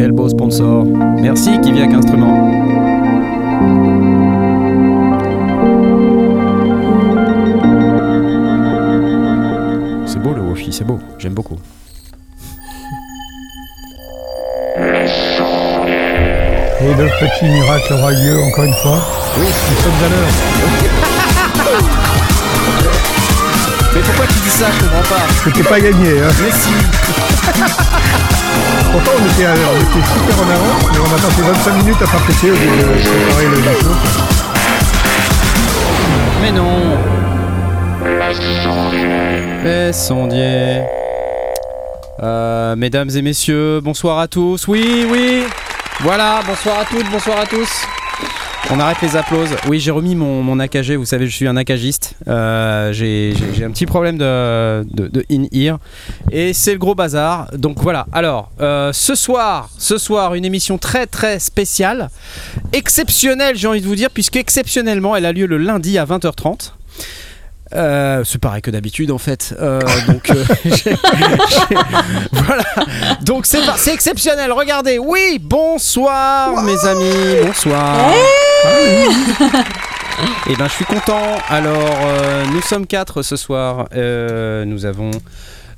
Quel beau sponsor. Merci Kiviak Instrument. C'est beau le Wofi, c'est beau. J'aime beaucoup. Et le petit miracle aura lieu encore une fois. Oui, nous sommes à l'heure. Mais pourquoi tu dis ça Je comprends pas. C'était pas gagné, hein. Mais si. Pourtant, on était, à l'heure, on était super en avance, mais on a passé 25 minutes à s'apprêter au lieu de préparer le vaisseau. Mais non. Les sondiers. Euh, mesdames et messieurs, bonsoir à tous. Oui, oui. Voilà, bonsoir à toutes, bonsoir à tous. On arrête les applauses. Oui, j'ai remis mon, mon AKG. Vous savez, je suis un AKGiste. Euh, j'ai un petit problème de, de, de in-ear. Et c'est le gros bazar. Donc voilà. Alors, euh, ce soir, ce soir, une émission très très spéciale. Exceptionnelle, j'ai envie de vous dire, puisque exceptionnellement, elle a lieu le lundi à 20h30. Euh, c'est pareil que d'habitude en fait. Euh, donc euh, j'ai- j'ai- voilà. Donc c'est par- c'est exceptionnel. Regardez. Oui. Bonsoir mes amis. Bonsoir. Et ben je suis content. Alors euh, nous sommes quatre ce soir. Euh, nous avons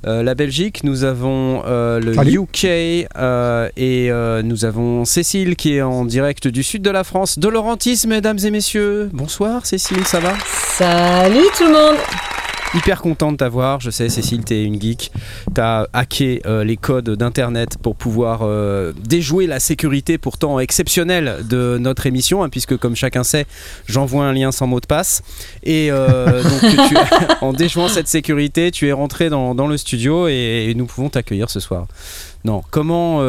la Belgique, nous avons euh, le Salut. UK euh, et euh, nous avons Cécile qui est en direct du sud de la France, de Laurentis, mesdames et messieurs. Bonsoir Cécile, ça va? Salut tout le monde Hyper content de t'avoir, je sais Cécile, t'es une geek, t'as hacké euh, les codes d'internet pour pouvoir euh, déjouer la sécurité pourtant exceptionnelle de notre émission, hein, puisque comme chacun sait, j'envoie un lien sans mot de passe. Et euh, donc tu- en déjouant cette sécurité, tu es rentré dans, dans le studio et, et nous pouvons t'accueillir ce soir. Non, comment,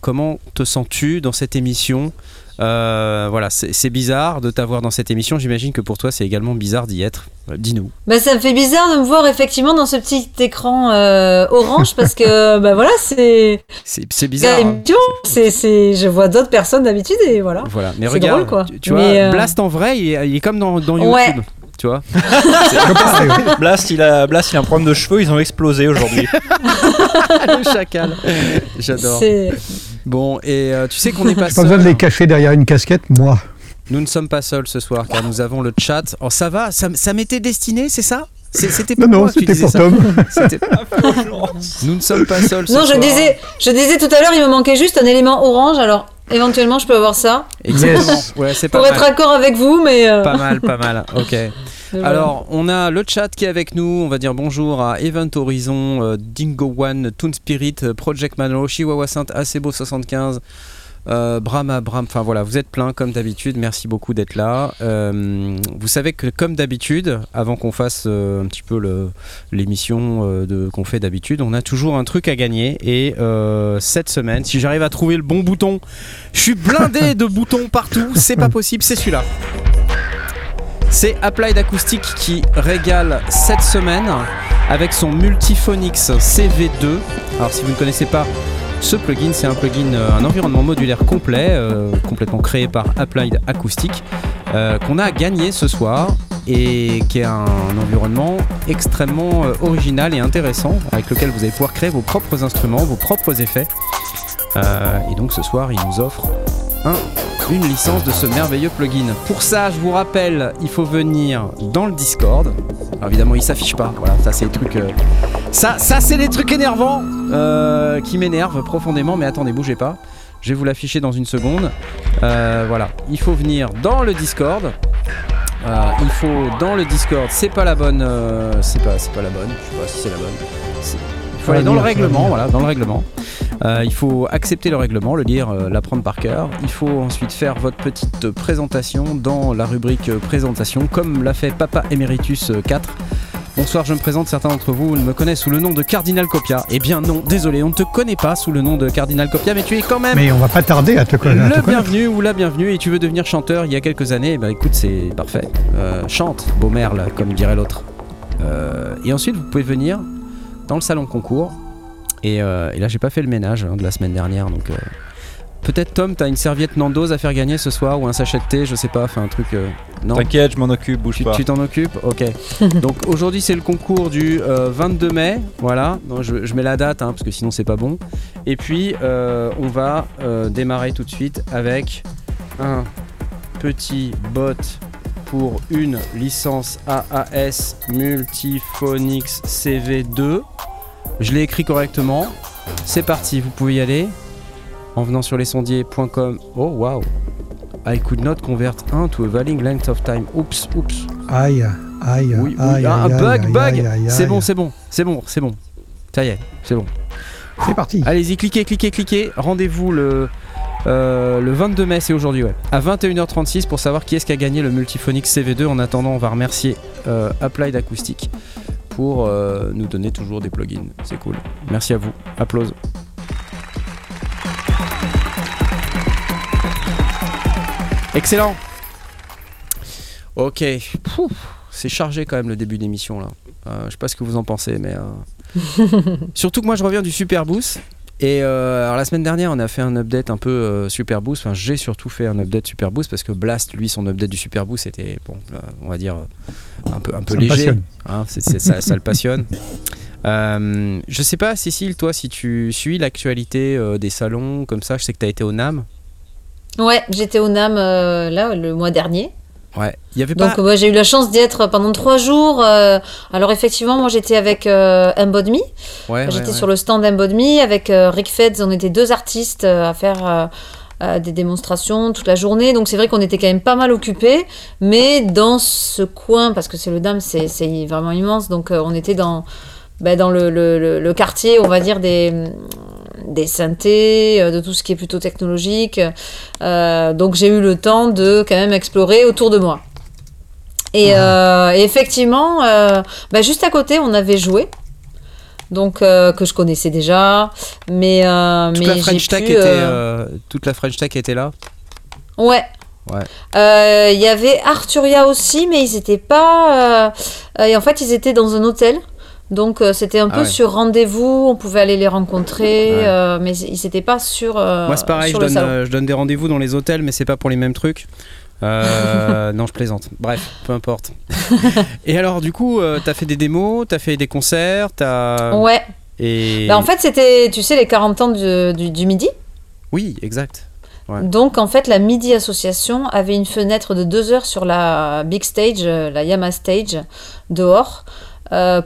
comment te sens-tu dans cette émission? Euh, voilà, c'est bizarre de t'avoir dans cette émission. J'imagine que pour toi, c'est également bizarre d'y être. Euh, Dis-nous. Bah ça me fait bizarre de me voir effectivement dans ce petit écran euh, orange parce que bah voilà c'est C'est c'est bizarre. hein. c'est c'est je vois d'autres personnes d'habitude et voilà. Voilà, mais regarde, drôle, quoi. tu, tu vois, euh, Blast en vrai, il est, il est comme dans, dans Ouais. YouTube. Tu vois. Blast, il a, Blast, il a un problème de cheveux, ils ont explosé aujourd'hui. Le chacal. J'adore. Bon, et euh, tu sais qu'on n'est pas J'ai pas besoin de seul. les cacher derrière une casquette, moi. Nous ne sommes pas seuls ce soir car nous avons le chat. Oh, ça va Ça, ça m'était destiné, c'est ça? C'était Non, pour non, moi tu c'était pour ça. Tom. C'était- Nous ne sommes pas seuls ce Non, je soir. disais je disais tout à l'heure il me manquait juste un élément orange alors éventuellement je peux avoir ça Exactement. Yes. Ouais, c'est pas pour mal. être d'accord avec vous mais euh, Pas mal, pas mal. Ok. Alors, on a le chat qui est avec nous. On va dire bonjour à Event Horizon, euh, Dingo One, Toon Spirit, euh, Project Manor, Chihuahua Saint, Acebo75, euh, Brahma Bram. Enfin voilà, vous êtes plein comme d'habitude. Merci beaucoup d'être là. Euh, vous savez que comme d'habitude, avant qu'on fasse euh, un petit peu l'émission qu'on fait d'habitude, on a toujours un truc à gagner. Et cette semaine, si j'arrive à trouver le bon bouton, je suis blindé de boutons partout. C'est pas possible, c'est celui-là. C'est Applied Acoustic qui régale cette semaine avec son Multiphonics CV2. Alors si vous ne connaissez pas ce plugin, c'est un plugin, euh, un environnement modulaire complet, euh, complètement créé par Applied Acoustic, euh, qu'on a gagné ce soir et qui est un environnement extrêmement original et intéressant avec lequel vous allez pouvoir créer vos propres instruments, vos propres effets. Et donc ce soir, il nous offre un une licence de ce merveilleux plugin. Pour ça, je vous rappelle, il faut venir dans le Discord. Alors évidemment, il s'affiche pas. Voilà, ça c'est les trucs. euh, Ça, ça c'est les trucs énervants euh, qui m'énervent profondément. Mais attendez, bougez pas. Je vais vous l'afficher dans une seconde. Euh, voilà, il faut venir dans le Discord. Il faut dans le Discord. C'est pas la bonne. c'est pas, c'est pas la bonne. Je sais pas si c'est la bonne. Faut dans le règlement. Voilà, dans le règlement. Euh, il faut accepter le règlement, le lire, euh, l'apprendre par cœur. Il faut ensuite faire votre petite présentation dans la rubrique euh, présentation, comme l'a fait Papa Emeritus euh, 4. Bonsoir, je me présente. Certains d'entre vous me connaissent sous le nom de Cardinal Copia. Eh bien non, désolé, on ne te connaît pas sous le nom de Cardinal Copia, mais tu es quand même Mais on va pas tarder à te connaître. à te le bienvenu ou la bienvenue et tu veux devenir chanteur il y a quelques années, bah écoute, c'est parfait. Euh, chante, beau merle, comme dirait l'autre. Et ensuite, vous pouvez venir dans le salon de concours. Et, euh, et là, j'ai pas fait le ménage hein, de la semaine dernière, donc euh, peut-être Tom, t'as une serviette Nando's à faire gagner ce soir ou un sachet de thé, je sais pas, enfin un truc. euh, non. T'inquiète, je m'en occupe, bouge Tu pas. tu t'en occupes? Ok. Donc aujourd'hui c'est le concours du euh, 22 mai. Voilà. Donc, je, je mets la date hein, parce que sinon c'est pas bon. Et puis euh, on va euh, démarrer tout de suite avec un petit bot pour une licence AAS Multiphonics CV2. Je l'ai écrit correctement. C'est parti, vous pouvez y aller en venant sur lesondiers.com. Oh waouh! I could not convert 1 to a valid length of time. Oups, oups. Aïe, aïe, Oui, oui. aïe, Ah, un bug, bug. C'est bon, c'est bon, c'est bon, c'est bon. Ça y est, c'est bon. C'est parti. Allez-y, cliquez, cliquez, cliquez. Rendez-vous le, euh, le 22 mai, c'est aujourd'hui, ouais. À 21h36 pour savoir qui est-ce qui a gagné le Multiphonics CV2. En attendant, on va remercier euh, Applied Acoustic pour euh, nous donner toujours des plugins. C'est cool. Merci à vous. Applause. Excellent. Ok. C'est chargé quand même le début d'émission là. Euh, je sais pas ce que vous en pensez, mais euh, surtout que moi je reviens du Super Boost. Et euh, alors la semaine dernière, on a fait un update un peu euh, Super Boost. Enfin, j'ai surtout fait un update Super Boost parce que Blast, lui, son update du Super Boost était, bon, euh, on va dire, un peu, un peu Ça léger. Hein, ça, ça le passionne. Euh, je sais pas, Cécile, toi, si tu suis l'actualité euh, des salons comme ça, je sais que tu as été au NAM. Ouais, j'étais au NAM euh, là le mois dernier. Ouais. Il y avait Donc ouais, j'ai eu la chance d'y être pendant trois jours. euh, alors effectivement, moi j'étais avec euh. Ouais, J'étais sur le stand Embod Me avec euh, Rick Feds. On était deux artistes euh, à faire des démonstrations toute la journée. Donc c'est vrai qu'on était quand même pas mal occupés. Mais dans ce coin, parce que c'est le DAM, c'est vraiment immense. Donc on était dans, bah, dans le, le- le- le quartier, on va dire, des, des synthés, euh, de tout ce qui est plutôt technologique. Euh, donc j'ai eu le temps de quand même explorer autour de moi. Et, euh, et effectivement, euh, bah, juste à côté, on avait joué. Donc, euh, que je connaissais déjà. Mais, euh, toute mais la French Tech pu, était, euh, euh, toute la French Tech était là. Ouais. Ouais. Euh, Il y avait Arturia aussi, mais ils étaient pas. euh, euh, et en fait, ils étaient dans un hôtel. Donc, euh, c'était un Ah peu ouais. sur rendez-vous. On pouvait aller les rencontrer. Ouais. euh, mais ils n'étaient pas sur. euh, Moi, c'est pareil, je donne, salon. je donne des rendez-vous dans les hôtels, mais c'est pas pour les mêmes trucs. Non, je plaisante. Bref, peu importe. Et alors, du coup, t'as fait des démos, t'as fait des concerts, t'as. Ouais. Et. Bah, en fait, c'était, tu sais, les 40 ans du, du, du midi. Oui, exact. Ouais. Donc, en fait, la Midi Association avait une fenêtre de deux heures sur la big stage, la Yama Stage, dehors,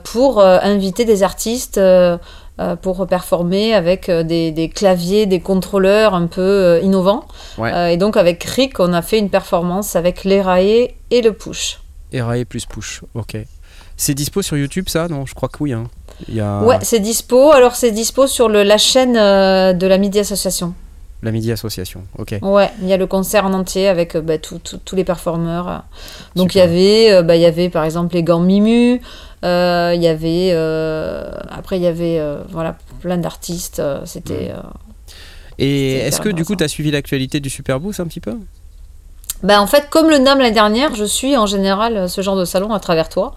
pour euh, inviter des artistes euh, euh, pour performer avec euh, des, des claviers, des contrôleurs un peu euh, innovants. Ouais. Euh, et donc, avec Rick, on a fait une performance avec l'Erae et le Push. Erae plus push, ok. C'est dispo sur YouTube, ça? Non, je crois que oui. hein. Il y a Ouais, c'est dispo. Alors, c'est dispo sur le- la chaîne euh, de la Midi Association. la Midi Association, ok. Ouais, il y a le concert en entier avec euh, bah, tous les performeurs. Donc il y Super. avait, euh, bah, il y avait par exemple les gants Mimu. Euh, Il y avait, euh, après il y avait, euh, voilà, plein d'artistes. C'était. euh, Et est-ce que du coup, intéressant. t'as suivi l'actualité du Super Boost un petit peu? Bah, en fait, comme le NAM l'année dernière, je suis en général ce genre de salon à travers toi.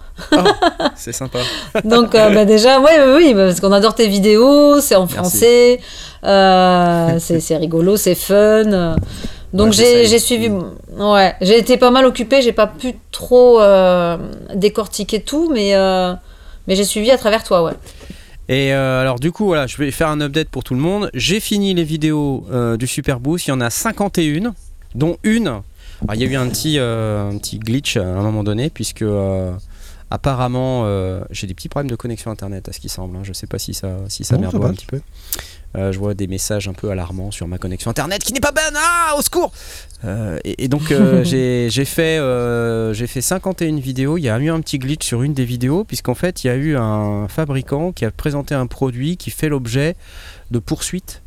C'est sympa. Donc euh, bah, déjà, ouais, ouais, oui, parce qu'on adore tes vidéos, c'est en Merci. français, euh, c'est c'est rigolo, c'est fun. Donc Ouais, j'ai suivi, ouais, j'ai été pas mal occupée, j'ai pas pu trop euh, décortiquer tout, mais euh, mais j'ai suivi à travers toi, ouais. Et euh, alors du coup, voilà, je vais faire un update pour tout le monde. J'ai fini les vidéos du Super Boost. Il y en a 51, dont une. Alors, il y a eu un petit, un petit glitch à un moment donné, puisque apparemment, euh, j'ai des petits problèmes de connexion Internet, à ce qui semble. hein. Je sais pas si ça, si ça Non, ça merdoie un petit peu. Euh, je vois des messages un peu alarmants sur ma connexion Internet qui n'est pas bonne. Ah, au secours Euh, et, et donc j'ai fait, j'ai fait 51 vidéos. Il y a eu un petit glitch sur une des vidéos, puisqu'en fait, il y a eu un fabricant qui a présenté un produit qui fait l'objet de poursuites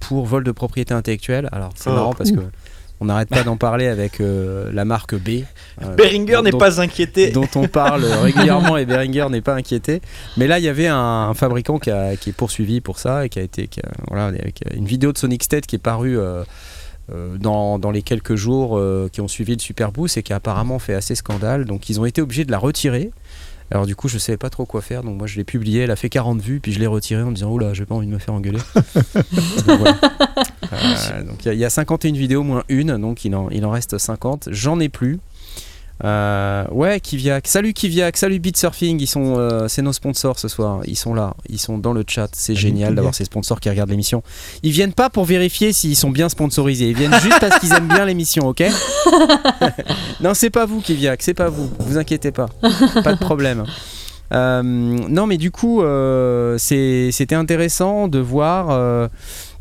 pour vol de propriété intellectuelle. Alors c'est Oh. marrant parce que on n'arrête pas d'en parler avec euh, la marque B. euh, Beringer n'est pas inquiété. dont on parle régulièrement et Behringer n'est pas inquiété. Mais là, il y avait un, un fabricant qui, a- qui est poursuivi pour ça et qui a été, qui a- voilà, avec une vidéo de Sonic State qui est parue euh, dans, dans les quelques jours qui ont suivi le Super Boost et qui a apparemment fait assez scandale. Donc, ils ont été obligés de la retirer. Alors du coup, je savais pas trop quoi faire, donc moi je l'ai publié, elle a fait 40 vues, puis je l'ai retirée en me disant oula, j'ai pas envie de me faire engueuler. Donc, voilà. Euh, donc il y a- il y, a 51 vidéos moins une, donc il en, il en reste 50. J'en ai plus. Euh, ouais, Kiviak. Salut Kiviak, salut Beatsurfing. Ils sont, euh, c'est nos sponsors ce soir. Ils sont là, ils sont dans le chat. C'est génial d'avoir ces sponsors qui regardent l'émission. Ils viennent pas pour vérifier s'ils sont bien sponsorisés. Ils viennent juste parce qu'ils aiment bien l'émission, ok Non, c'est pas vous Kiviak, c'est pas vous. Vous inquiétez pas, pas de problème. Euh, non, mais du coup, c'était intéressant de voir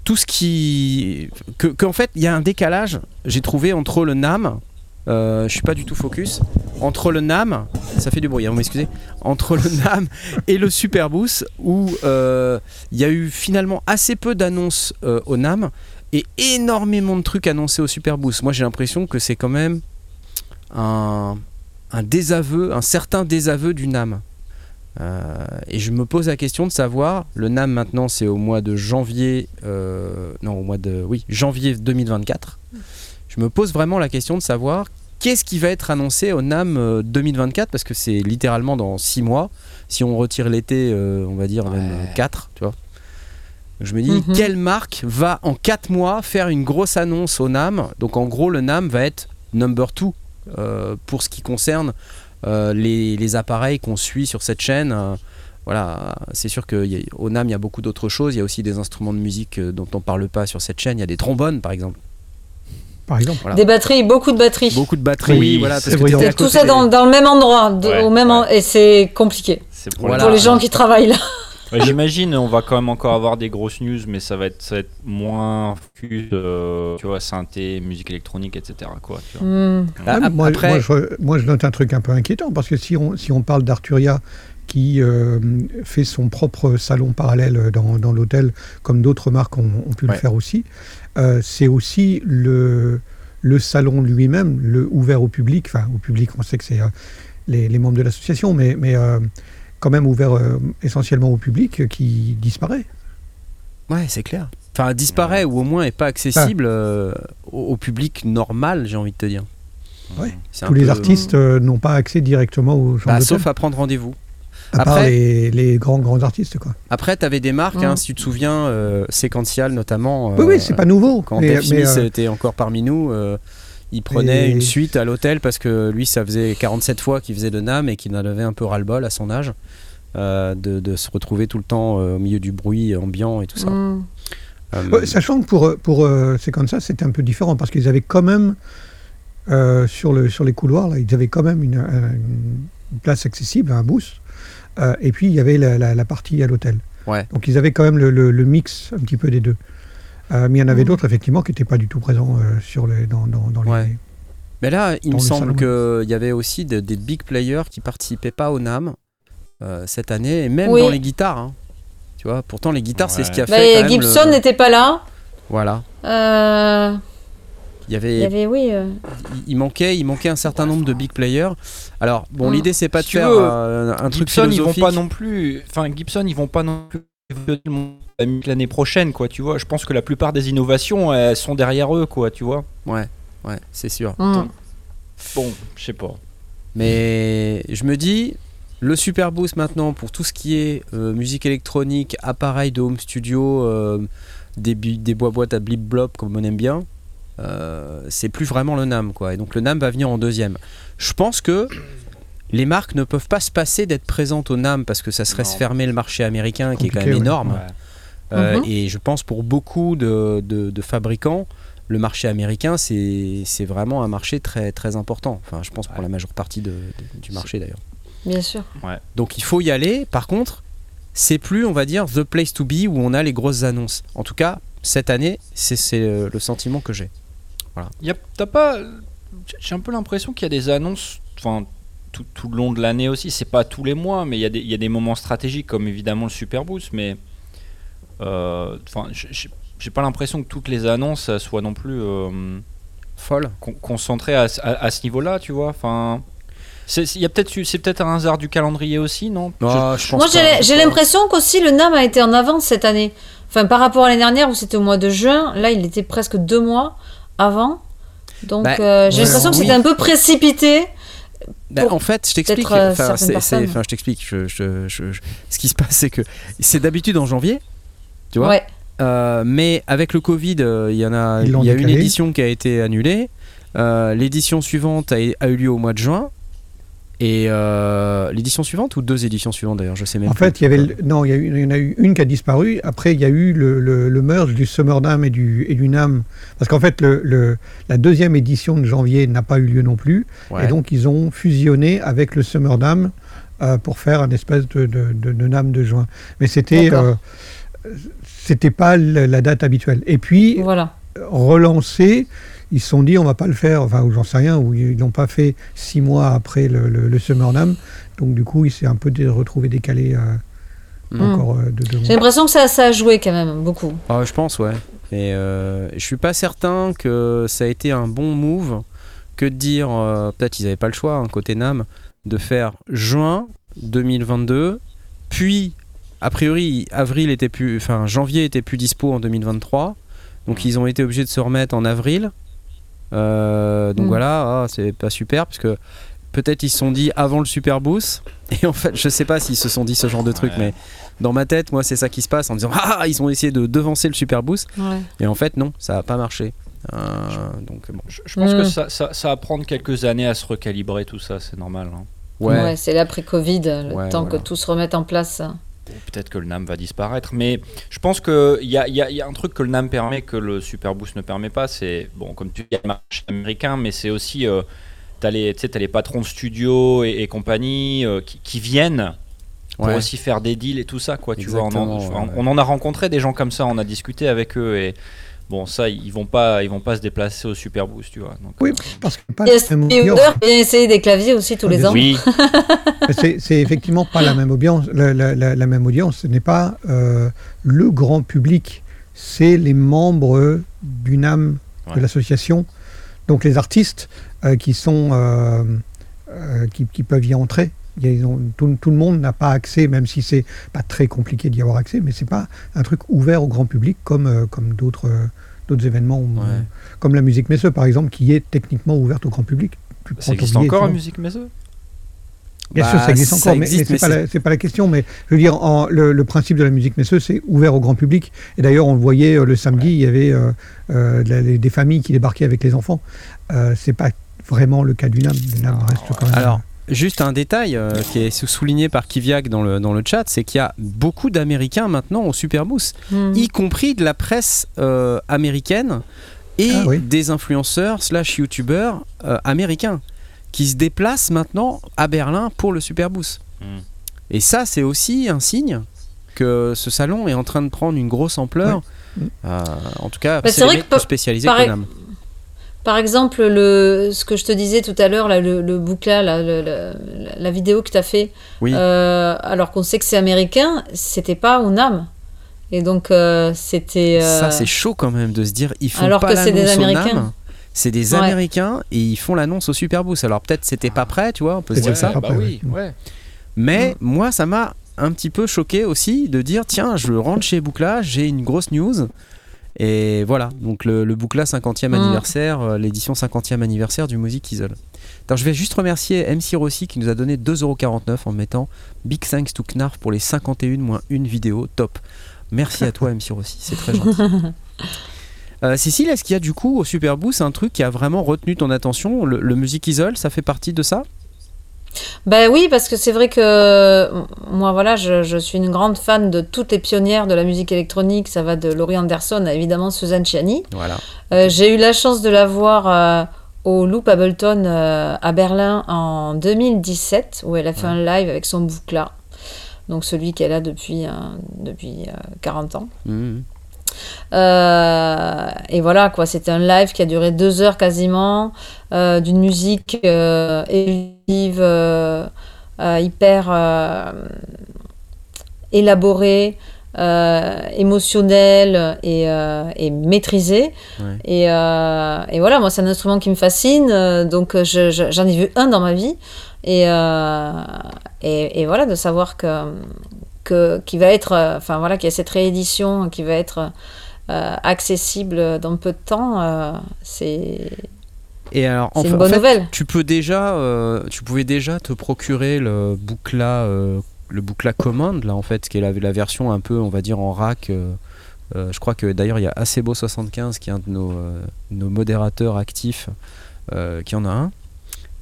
tout ce qui. que- Qu'en fait, il y a un décalage, j'ai trouvé, entre le NAM. Euh, je suis pas du tout focus. Entre le NAM, ça fait du bruit, hein, vous m'excusez. Entre le NAM et le Superboost, où euh, il y a eu finalement assez peu d'annonces euh, au NAM et énormément de trucs annoncés au Superboost. Moi, j'ai l'impression que c'est quand même un, un désaveu, un certain désaveu du NAM. Euh, et je me pose la question de savoir, le NAM maintenant c'est au mois de janvier, euh, non au mois de, oui, janvier 2024. Je me pose vraiment la question de savoir qu'est-ce qui va être annoncé au NAM euh, 2024 parce que c'est littéralement dans 6 mois. Si on retire l'été, euh, on va dire même Ouais. 4, tu vois. Je me dis, Mhm. quelle marque va en 4 mois faire une grosse annonce au NAM Donc en gros, le NAM va être number 2 euh, pour ce qui concerne euh, les, les appareils qu'on suit sur cette chaîne. euh, voilà, c'est sûr qu'au NAM, il y a beaucoup d'autres choses. Il y a aussi des instruments de musique euh, dont on parle pas sur cette chaîne. Il y a des trombones, par exemple. Par exemple. Voilà. Des batteries, beaucoup de batteries. Beaucoup de batteries, Oui, voilà, parce que tout côté ça dans, dans le même endroit, de- Ouais, au même ouais. en- et c'est compliqué C'est pour, Voilà. pour les gens qui travaillent là. Ouais, J'imagine, on va quand même encore avoir des grosses news, mais ça va être, ça va être moins focus, euh, tu vois, synthé, musique électronique, etc. Quoi, tu vois. Hmm. Ah, moi, après- moi, je, moi, je note un truc un peu inquiétant parce que si on, si on parle d'Arturia qui euh, fait son propre salon parallèle dans, dans l'hôtel, comme d'autres marques ont, ont pu Ouais. le faire aussi, euh, c'est aussi le, le salon lui-même, le ouvert au public. Enfin, au public, on sait que c'est euh, les, les membres de l'association, mais, mais euh, quand même ouvert essentiellement au public qui disparaît. Ouais, c'est clair. Enfin, disparaît ou au moins est pas accessible au, au public normal, j'ai envie de te dire. Ouais. Tous les peu- artistes euh, n'ont pas accès directement aux chambres Bah, sauf à prendre rendez-vous. À part après- les, les grands grands artistes. Quoi. Après, tu avais des marques, hein, Mm. si tu te souviens, euh, Séquential notamment. oui, euh, oui, c'est pas nouveau. Quand mais, Dave mais, Smith euh, était encore parmi nous, euh, il prenait Et- une suite à l'hôtel parce que lui, ça faisait 47 fois qu'il faisait de NAM et qu'il en avait un peu ras-le-bol à son âge. euh, de, de se retrouver tout le temps euh, au milieu du bruit ambiant et tout ça. Euh, Ouais, sachant que pour, pour euh, c'est comme ça, c'était un peu différent parce qu'ils avaient quand même euh, sur, le, sur les couloirs, là, ils avaient quand même une, un- une place accessible, un booth. Euh, et puis il y avait la, la- la partie à l'hôtel. Ouais. Donc ils avaient quand même le, le- le mix un petit peu des deux. Euh, mais il y en avait Mhm. d'autres effectivement qui n'étaient pas du tout présents euh, sur les, dans, dans, dans les. Mais là, il me le semble qu'il y avait aussi de- des big players qui participaient pas au NAM euh, cette année, et même Oui. dans les guitares. hein. Tu vois, pourtant les guitares, c'est ce qui a Bah, fait. quand même Gibson le- n'était pas là. Voilà. Euh, Il y il avait, y avait, oui. euh, il- manquait, il manquait un certain nombre de big players. Alors bon, Mm. l'idée c'est pas de Si faire veux, euh, un truc Gibson, ils vont philosophique. pas non plus. Enfin, Gibson, ils vont pas non plus l'année prochaine, quoi. Tu vois, je pense que la plupart des innovations, elles sont derrière eux, quoi. Tu vois. Ouais, ouais, c'est sûr. hmm. Bon, je sais pas. Mais je me dis, le Super Boost maintenant, pour tout ce qui est euh, musique électronique, appareil de home studio, euh, des, des bois-boîtes à blip-blop, comme on aime bien, euh, c'est plus vraiment le NAM. Quoi. Et donc le NAM va venir en deuxième. Je pense que les marques ne peuvent pas se passer d'être présentes au NAM parce que ça serait Non. se fermer le marché américain qui est quand même énorme. Ouais. Euh, Mhm. Et je pense pour beaucoup de, de- de fabricants, le marché américain, c'est vraiment un marché très, très important. Enfin, je pense pour Ouais. la majeure partie de- de- du marché d'ailleurs. Bien sûr. Donc il faut y aller. Par contre, c'est plus, on va dire, the place to be où on a les grosses annonces. En tout cas, cette année, c'est le sentiment que j'ai. Y a- T'as pas. J'ai un peu l'impression qu'il y a des annonces. Enfin. Tout, tout le long de l'année aussi, c'est pas tous les mois, mais il y, a des- il y a des moments stratégiques comme évidemment le Super Boost, mais euh, enfin, j'ai- pas l'impression que toutes les annonces euh, soient non plus euh, Folle. con- concentrées à, ce- à- à ce niveau-là, tu vois. Enfin, c'est y a peut-être c'est peut-être un hasard du calendrier aussi, non? Ah, je pense Moi, pas. j'ai j'ai l'impression qu'aussi le NAM a été en avance cette année. Enfin, par rapport à l'année dernière où c'était au mois de juin, là, il était presque deux mois avant. Donc, Bah, euh, j'ai ouais, l'impression que oui. c'était un peu précipité. Bah, en fait, je t'explique. euh, Enfin, certaines c'est- c'est- personnes. enfin, je t'explique. Je- je- je- je- Ce qui se passe, c'est que c'est d'habitude en janvier. Tu vois Ouais. Euh, mais avec le Covid, euh, il y en a, il y a une décalé. édition qui a été annulée. Euh, L'édition suivante a, a eu lieu au mois de juin. Et euh, l'édition suivante ou deux éditions suivantes d'ailleurs, je sais même En fait, il y avait le- non, il y, a eu- il y en a eu une qui a disparu. Après, il y a eu le, le- le merge du Summer Dam et du, et du Nam. Parce qu'en fait, le, le- la deuxième édition de janvier n'a pas eu lieu non plus. Ouais. Et donc, ils ont fusionné avec le Summer Dam euh, pour faire un espèce de, de, de- de Nam de juin. Mais c'était euh, c'était pas la, la date habituelle. Et puis, Voilà. relancé, ils se sont dit on va pas le faire, enfin ou j'en sais rien, ou ils l'ont pas fait six mois après le, le, le Summer Dam. Donc du coup, il s'est un peu retrouvé décalé euh, Mm. encore euh, de deux mois. J'ai l'impression que ça, ça a joué quand même beaucoup. Ah, je pense, ouais. Et euh, je suis pas certain que ça a été un bon move que de dire, euh, peut-être ils avaient pas le choix, hein, côté NAM, de faire juin 2022, puis a priori avril était plus, enfin janvier était plus dispo en 2023, donc ils ont été obligés de se remettre en avril. Euh, donc Mm. voilà, ah, c'est pas super parce que peut-être ils se sont dit avant le Super Boost et en fait je sais pas s'ils se sont dit ce genre de truc Ouais. mais dans ma tête moi c'est ça qui se passe en disant ah ils ont essayé de devancer le Super Boost Ouais. et en fait non ça a pas marché Euh, donc bon Je, je pense Mm. que ça, ça, ça va prendre quelques années à se recalibrer tout ça, c'est normal. hein. ouais, Ouais, c'est l'après-Covid, le Ouais, temps voilà. que tout se remette en place. Peut-être que le NAM va disparaître, mais je pense qu'il y y a- il y a un truc que le NAM permet que le Super Boost ne permet pas. C'est, bon, comme tu dis, il y a le marché américain, mais c'est aussi, euh, t'as les, tu sais, t'as les patrons de studios et, et compagnie euh, qui, qui viennent pour Ouais. aussi faire des deals et tout ça. Quoi, tu vois, on, en, ouais, on en a rencontré des gens comme ça, on a discuté avec eux et bon, ça, ils vont pas, ils vont pas se déplacer au Super Boost, tu vois. Donc, Oui, euh, parce que pas Il y a la même audience. Vient essayer des claviers aussi tous les ans. oui, C'est effectivement pas la même audience. La, la- la- la même audience. Ce n'est pas euh, le grand public. C'est les membres du NAM Ouais. de l'association. Donc les artistes euh, qui sont euh, euh, qui, qui peuvent y entrer. Il y a- ils ont- tout, tout le monde n'a pas accès, même si c'est pas très compliqué d'y avoir accès, mais c'est pas un truc ouvert au grand public comme, euh, comme d'autres euh, d'autres événements, comme la musique Messeux par exemple, qui est techniquement ouverte au grand public. Ça existe billet, encore la musique Messeux Bien Bah, sûr, ça existe ça encore, mais- existe, mais, mais c'est pas, la- c'est pas la question. Mais je veux dire, en- le, le principe de la musique messeux, c'est ouvert au grand public. Et d'ailleurs, on le voyait euh, le samedi, il y avait euh, euh, des familles qui débarquaient avec les enfants. Euh, c'est pas vraiment le cas du NAM. Le NAM reste quand même. Alors, juste un détail euh, qui est sou- souligné par Kiviak dans le, dans le chat, c'est qu'il y a beaucoup d'Américains maintenant au Super Boost, Mhm. y compris de la presse euh, américaine et Ah oui. des influenceurs slash youtubeurs euh, américains qui se déplacent maintenant à Berlin pour le Super Boost. Mm. Et ça, c'est aussi un signe que ce salon est en train de prendre une grosse ampleur. Ouais. Euh, en tout cas, Bah, c'est c'est vrai que par- plus spécialisés pareil- que Nam. Par exemple, le, ce que je te disais tout à l'heure, là, le, le boucla, là, le- le- la, la vidéo que tu as fait, Oui. euh, alors qu'on sait que c'est américain, c'était pas au NAM. Et donc, euh, c'était. euh, Ça, c'est chaud quand même de se dire ils font Alors pas que c'est des Américains. C'est des Ouais. Américains et ils font l'annonce au Super Boost. Alors peut-être c'était pas prêt, tu vois, on peut se dire ça. ça. bah après, oui, ouais. Mais moi, ça m'a un petit peu choqué aussi de dire tiens, je rentre chez Boucla, j'ai une grosse news. Et voilà, donc le, le Boucla 50e Mm. anniversaire, euh, l'édition 50e anniversaire du Music Isole. Alors je vais juste remercier MC Rossi qui nous a donné 2,49€ en mettant Big thanks to Knarf pour les 51 moins une vidéo, top. Merci à toi MC Rossi, c'est très gentil. Euh, Cécile, est-ce qu'il y a du coup au Super Boost un truc qui a vraiment retenu ton attention Le, le Music Isole, ça fait partie de ça? Ben oui, parce que c'est vrai que moi, voilà, je, je suis une grande fan de toutes les pionnières de la musique électronique. Ça va de Laurie Anderson à évidemment Suzanne Ciani. Voilà. Euh, J'ai eu la chance de la voir euh, au Loop Ableton euh, à Berlin en 2017, où elle a fait un live avec son boucla. Donc celui qu'elle a depuis, euh, depuis euh, 40 ans. Mhm. Euh, et voilà, quoi, c'était un live qui a duré deux heures quasiment, euh, d'une musique euh, euh, hyper élaborée, émotionnelle et, et maîtrisée. Ouais. Et, et voilà, moi, c'est un instrument qui me fascine, donc je- je- j'en ai vu un dans ma vie. Et, et, et voilà, de savoir que, que, qui va être, euh, enfin voilà, qu'il y a cette réédition qui va être euh, accessible dans peu de temps, euh, c'est Et alors, en c'est fa- une en bonne fait, nouvelle. tu peux déjà, euh, tu pouvais déjà te procurer le Boucla, le Boucla Command là en fait, qui est la, la version un peu, on va dire en rack, je crois que d'ailleurs il y a Acebo75 qui est un de nos, nos modérateurs actifs qui en a un.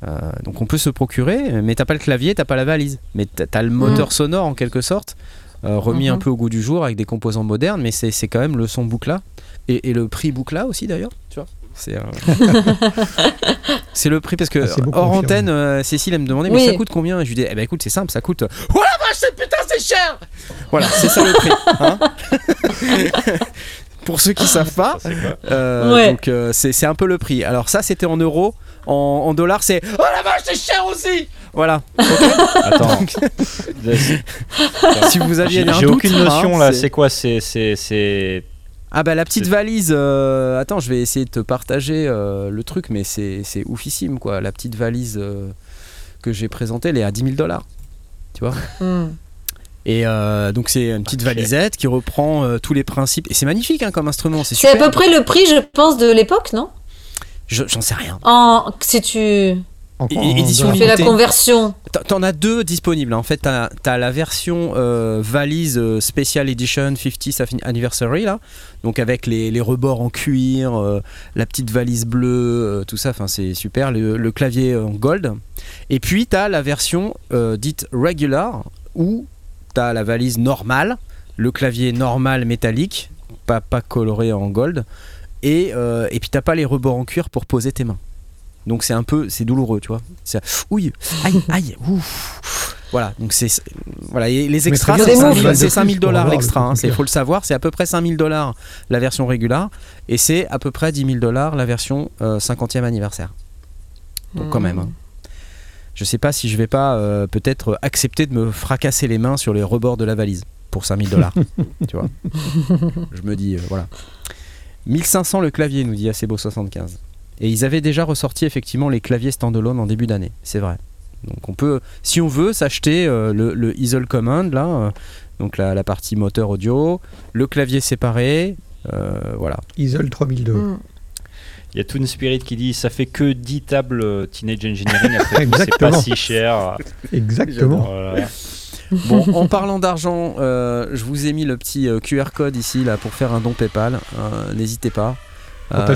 Euh, donc on peut se procurer, mais t'as pas le clavier, t'as pas la valise. Mais t'as le moteur sonore en quelque sorte, euh, remis un Mhm. peu au goût du jour avec des composants modernes, mais c'est c'est quand même le son boucla. Et, et le prix boucla aussi d'ailleurs, tu vois. C'est euh, c'est le prix parce que Ah, hors antenne, euh, Cécile elle me demandait mais ça coûte combien? Et Je lui dis eh ben écoute c'est simple, ça coûte. Oh la vache, c'est putain c'est cher Voilà, c'est ça le prix. hein. Pour ceux qui savent pas, euh, Ouais. donc euh, c'est c'est un peu le prix. Alors ça c'était en euros, en, en dollars c'est oh la vache c'est cher aussi. Voilà. Attends. si vous aviez J'ai un j'ai doute, aucune hein, notion là. c'est- C'est quoi? C'est c'est c'est Ah bah la petite C'est- valise. euh, Attends, je vais essayer de te partager euh, le truc, mais c'est c'est oufissime quoi. La petite valise euh, que j'ai présentée, elle est à 10 000 dollars. Tu vois? Hmm. Et euh, donc c'est une petite Ok. valisette qui reprend euh, tous les principes. Et c'est magnifique hein, comme instrument. C'est C'est à super. peu près le prix, je pense, de l'époque, non? Je- J'en sais rien. En si tu En, édition fais la conversion. T'en- T'en as deux disponibles. En fait, t'as as la version euh, valise Special Edition 50th Anniversary, là. Donc avec les, les rebords en cuir, euh, la petite valise bleue, euh, tout ça. Enfin, c'est super. Le, le clavier en gold. Et puis, t'as la version euh, dite regular, où t'as la valise normale, le clavier normal métallique, pas, pas coloré en gold. Et, euh, et puis, t'as pas les rebords en cuir pour poser tes mains. Donc c'est un peu, c'est douloureux, tu vois. C'est- Ouille, aïe, aïe, ouf. Voilà, donc c'est voilà, et les extras, c'est bien, 5000 des moufles. c'est 5000 Pour dollars l'extra. hein, c'est clair. faut le savoir, c'est à peu près 5000 dollars la version régulière et c'est à peu près 10 000 dollars la version euh, 50e anniversaire. Donc quand Hmm. même. hein. Je sais pas si je vais pas euh, peut-être accepter de me fracasser les mains sur les rebords de la valise pour 5000 dollars. tu vois. Je me dis euh, voilà. 1500 le clavier nous dit Acebo 75. Et ils avaient déjà ressorti effectivement les claviers standalone en début d'année, c'est vrai. Donc on peut, si on veut, s'acheter euh, le, le Easel Command là, euh, donc la, la partie moteur audio, le clavier séparé, euh, voilà. Isol 3002. Hmm. Il y a Toon Spirit qui dit ça fait que 10 tables euh, Teenage Engineering. Après c'est pas Exactement. si cher. Exactement. Voilà. Bon, en parlant d'argent, euh, je vous ai mis le petit euh, QR code ici là pour faire un don PayPal. Euh, N'hésitez pas. Euh,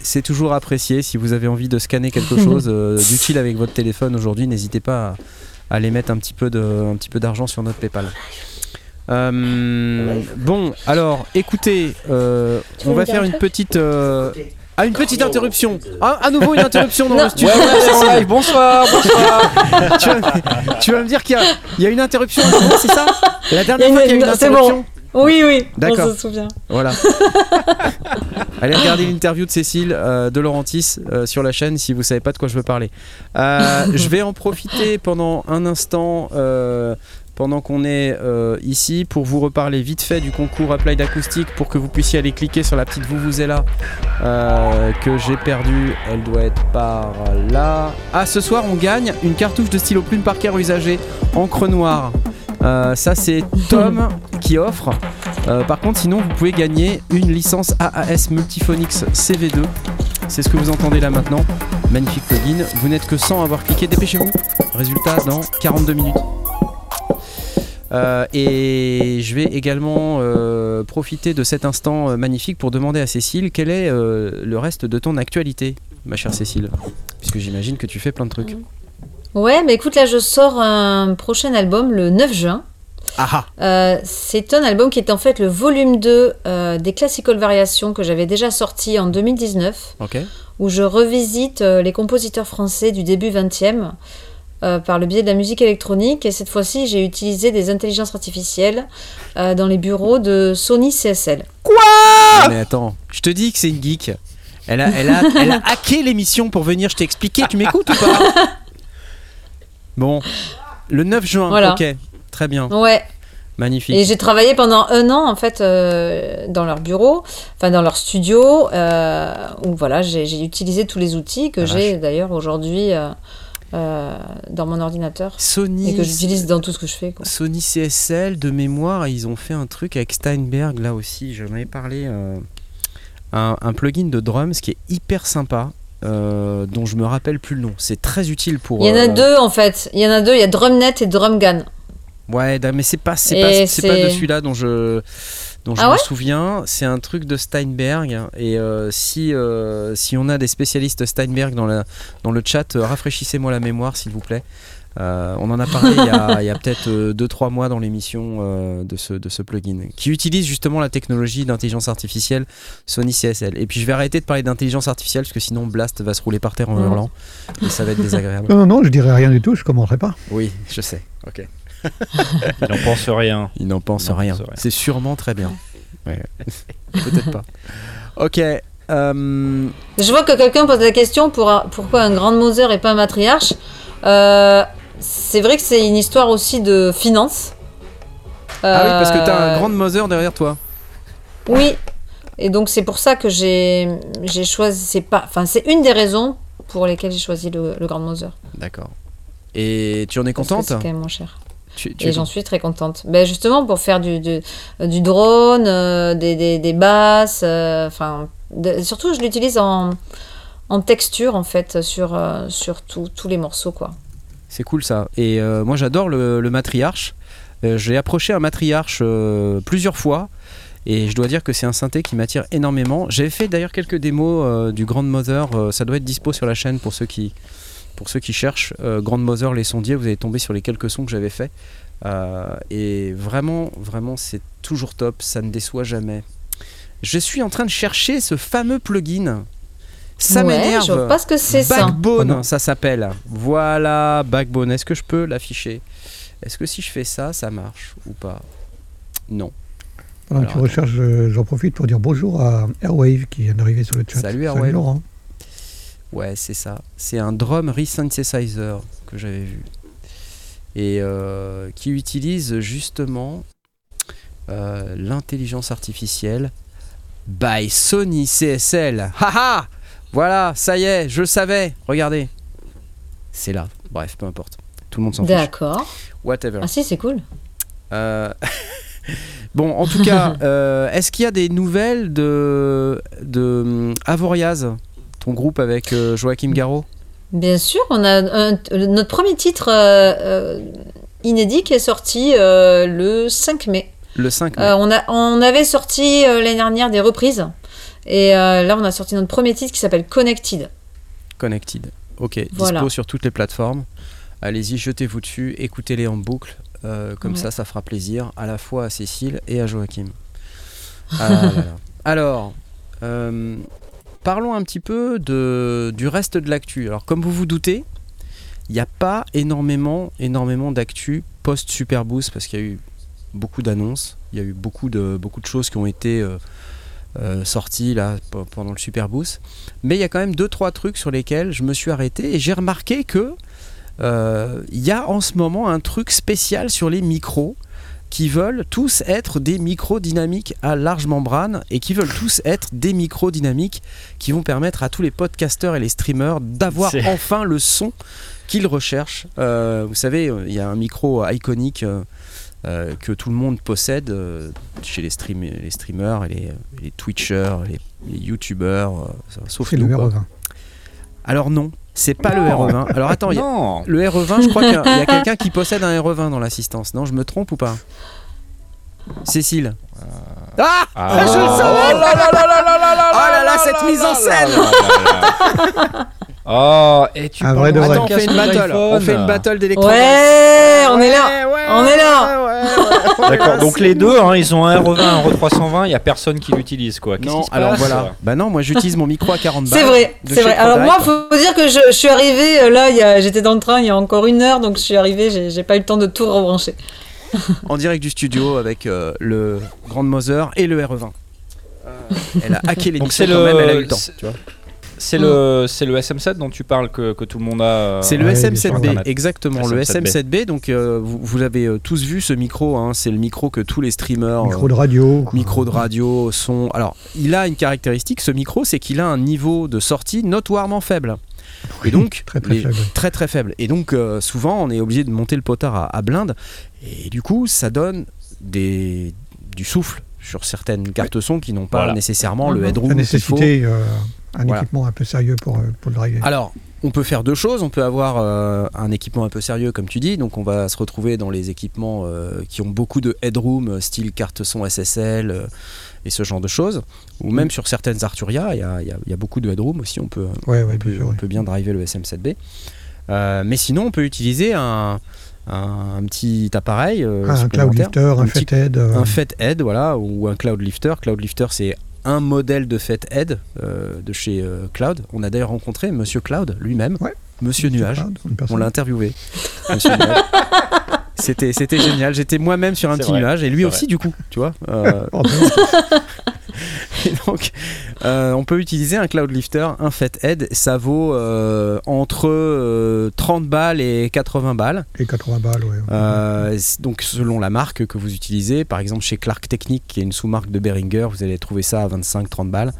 c'est- toujours apprécié. Si vous avez envie de scanner quelque chose euh, d'utile avec votre téléphone aujourd'hui, n'hésitez pas à, à aller mettre un petit peu de, un petit peu d'argent sur notre PayPal. Euh, bon, alors, écoutez, euh, on va faire un une petite, euh, ah, une petite interruption. Ah, à nouveau une interruption dans Non. le studio. Ouais, ouais. Bonsoir, bonsoir. tu, vas, tu vas me dire qu'il y, a- il y a une interruption, c'est ça? La dernière fois qu'il y a une- une bon. interruption? Oui, oui, D'accord. on se souvient. Voilà. Allez regarder l'interview de Cécile euh, de Laurentis euh, sur la chaîne si vous savez pas de quoi je veux parler. Euh, je vais en profiter pendant un instant. Pendant qu'on est euh, ici pour vous reparler vite fait du concours Applied Acoustic pour que vous puissiez aller cliquer sur la petite Vuvuzela euh, que j'ai perdue. Elle doit être par là. Ah, ce soir on gagne une cartouche de stylo plume Parker usagé encre noire. Euh, ça c'est Tom qui offre. Euh, par contre, sinon, vous pouvez gagner une licence AAS Multiphonics CV2. C'est ce que vous entendez là maintenant. Magnifique plugin. Vous n'êtes que 100 à avoir cliqué. Dépêchez-vous. Résultat dans 42 minutes. Euh, et je vais également euh, profiter de cet instant euh, magnifique pour demander à Cécile quel est euh, le reste de ton actualité, ma chère Cécile. Puisque j'imagine que tu fais plein de trucs. Ouais, mais écoute, là, je sors un prochain album le 9 juin. Ah ah c'est un album qui est en fait le volume 2 euh, des Classical Variations que j'avais déjà sorti en 2019, Ok. où je revisite les compositeurs français du début 20e euh, par le biais de la musique électronique. Et cette fois-ci, j'ai utilisé des intelligences artificielles euh, dans les bureaux de Sony CSL. Non, mais attends, je te dis que c'est une geek. Elle a, elle, a, elle a hacké l'émission pour venir, je t'ai expliqué, tu m'écoutes ou pas? Bon, le 9 juin, Voilà. ok, très bien, Ouais, magnifique. et j'ai travaillé pendant un an en fait euh, dans leur bureau, enfin dans leur studio, euh, où voilà, j'ai utilisé tous les outils que j'ai d'ailleurs aujourd'hui euh, euh, dans mon ordinateur et Sony, que j'utilise dans tout ce que je fais. Quoi. Sony CSL, de mémoire, ils ont fait un truc avec Steinberg, là aussi, j'en avais parlé, euh, un, un plugin de drums qui est hyper sympa. euh, dont je me rappelle plus le nom. C'est très utile pour. Il y en a deux en fait. Il y en a deux. Il y a Drumnet et Drumgun. Ouais, mais c'est pas, c'est Et pas, c'est pas de celui-là dont je, dont je Ah me souviens. C'est un truc de Steinberg. Et euh, si, euh, si on a des spécialistes Steinberg dans, la, dans le chat, euh, rafraîchissez-moi la mémoire, s'il vous plaît. On en a parlé il y a, peut-être 2-3 mois dans l'émission de, ce, de ce plugin, qui utilise justement la technologie d'intelligence artificielle Sony CSL. Et puis je vais arrêter de parler d'intelligence artificielle, parce que sinon Blast va se rouler par terre en hurlant. Et ça va être désagréable. Non, non, je dirais rien du tout, je commenterai pas. Oui, je sais. Ok. Il n'en pense rien. Il n'en pense rien. pense rien. C'est sûrement très bien. Ouais. Peut-être pas. Ok. euh, Je vois que quelqu'un pose la question pour un- pourquoi un grand Moser et pas un matriarche. Euh, c'est vrai que c'est une histoire aussi de finance. Ah oui, parce que t'as un Euh, grand Mother derrière toi. Oui, et donc c'est pour ça que j'ai choisi. C'est pas, enfin c'est une des raisons pour lesquelles j'ai choisi le, le Grand Moser. D'accord. Et tu en es Parce contente C'est quand même moins cher. Tu, tu Et j'en suis très contente. Ben justement pour faire du, du, du drone, euh, des, des, des basses, euh, enfin surtout je l'utilise en, en texture en fait sur, euh, sur tout- tous les morceaux quoi. C'est cool ça. Et moi j'adore le, le matriarche. J'ai approché un matriarche plusieurs fois. Et je dois dire que c'est un synthé qui m'attire énormément. J'avais fait d'ailleurs quelques démos du Grand Mother. euh, ça doit être dispo sur la chaîne pour ceux qui, pour ceux qui cherchent. Euh, Grand Mother, les sondiers, vous allez tomber sur les quelques sons que j'avais fait. Euh, et vraiment, vraiment, c'est toujours top. Ça ne déçoit jamais. Je suis en train de chercher ce fameux plugin. Ça Ouais, m'énerve. Je vois pas ce que c'est ça. Backbone, Oh ça s'appelle. Voilà, Backbone. Est-ce que je peux l'afficher? Est-ce que si je fais ça, ça marche ou pas? Non. Pendant que tu recherches, je- j'en profite pour dire bonjour à Airwave qui vient d'arriver sur le chat. Salut, Airwave. Laurent. Ouais, c'est ça. C'est un drum resynthesizer que j'avais vu. Et euh, qui utilise justement euh, l'intelligence artificielle by Sony CSL. Haha Voilà, ça y est, je le savais. Regardez. C'est là. Bref, peu importe. Tout le monde s'en fiche. D'accord. Whatever. Ah si, c'est cool. Euh, bon, en tout cas, est-ce qu'il y a des nouvelles de, de hum, Avoriaz, ton groupe avec euh, Joachim Garraud? Bien sûr, on a un- notre premier titre euh, euh, inédit qui est sorti euh, le 5 mai. Le 5 mai. Euh, on, a, on avait sorti euh, l'année dernière des reprises. Et euh, là, on a sorti notre premier titre qui s'appelle Connected. Connected. Ok, Voilà. dispo sur toutes les plateformes. Allez-y, jetez-vous dessus, écoutez-les en boucle. Euh, comme Ouais. ça, ça fera plaisir à la fois à Cécile et à Joachim. Ah là là. Alors, euh, parlons un petit peu de, du reste de l'actu. Alors, comme vous vous doutez, il n'y a pas énormément, d'actu post-Superboost parce qu'il y a eu beaucoup d'annonces, il y a eu beaucoup de, choses qui ont été euh, euh, sorties pendant le Superboost. Mais il y a quand même deux trois trucs sur lesquels je me suis arrêté et j'ai remarqué que euh, il y a en ce moment un truc spécial sur les micros qui veulent tous être des micros dynamiques à large membrane et qui veulent tous être des micros dynamiques qui vont permettre à tous les podcasteurs et les streamers d'avoir enfin le son qu'ils recherchent. Euh, vous savez, euh, il y a un micro iconique euh, euh, que tout le monde possède euh, chez les, stream- les streamers les, les twitchers, les, les youtubeurs, euh, sauf le. R20. Alors non, c'est pas Non. le RE20. Alors attends, il y a- le RE20, je crois qu'il y a, quelqu'un qui possède un RE20 dans l'assistance. Non, je me trompe ou pas Cécile. Ah, Ah. Je le savais Oh là là là là là là là Oh là là, cette mise en scène. Oh, et tu Un vrai de d'un vrai. Attends, on fait une battle. On fait une battle d'électro. Ouais, on est là. on est là. D'accord, donc les deux, hein, ils ont un RE20, un RE320, il n'y a personne qui l'utilise quoi. Non, alors passe voilà. Bah non, moi j'utilise mon micro à 40 balles. C'est vrai, c'est vrai. Alors moi, Prodirect. faut dire que je, je suis arrivée euh, là, il y j'étais dans le train il y a encore une heure, donc je suis arrivée, j'ai pas eu le temps de tout rebrancher. en direct du studio avec euh, le Grand Mother et le RE20. Euh, elle a hacké les Donc c'est quand le- même, elle a eu le temps. tu vois. C'est le, c'est le SM7 dont tu parles que, que tout le monde a. euh, C'est le Ouais, sur SM7B, Internet. exactement, le SM7B. SM7B. Donc euh, vous, vous l'avez euh, tous vu ce micro, hein, c'est le micro que tous les streamers, Micro de radio. micro de radio, son. Alors il a une caractéristique, ce micro, c'est qu'il a un niveau de sortie notoirement faible. Oui, Et donc très très les- faible. très très faible. Et donc euh, souvent on est obligé de monter le potard à, à blinde et du coup ça donne des, du souffle sur certaines cartes son qui n'ont pas Voilà. nécessairement le Mhm. headroom La nécessité euh, un Voilà. équipement un peu sérieux pour, euh, pour le driver. Alors on peut faire deux choses. On peut avoir euh, un équipement un peu sérieux, comme tu dis. Donc, on va se retrouver dans les équipements euh, qui ont beaucoup de headroom, style carte son SSL euh, et ce genre de choses. Ou même sur certaines Arturia, il y y a- il y a beaucoup de headroom aussi. On peut, Ouais, ouais, on, bien peut, sûr, on ouais. peut bien driver le SM7B. Euh, mais sinon, on peut utiliser un, un, un petit appareil. Ah, un cloud lifter, un, Fathead. euh, un Fathead, voilà, ou un Cloud Lifter. Cloud Lifter, c'est un modèle de Fathead euh, de chez euh, Cloud. On a d'ailleurs rencontré Monsieur Cloud lui-même, Ouais. Monsieur Nuage. cloud, On l'a interviewé. Monsieur Nuage. C'était, c'était génial. J'étais moi-même sur un petit vrai, nuage et lui aussi du coup, tu vois. Euh. et donc, euh, on peut utiliser un Cloud Lifter, un Fathead. Ça vaut euh, entre euh, 30 balles et 80 balles. Et 80 balles. Euh, c- donc selon la marque que vous utilisez, par exemple chez Clark Technique, qui est une sous-marque de Behringer, vous allez trouver ça à 25-30 balles.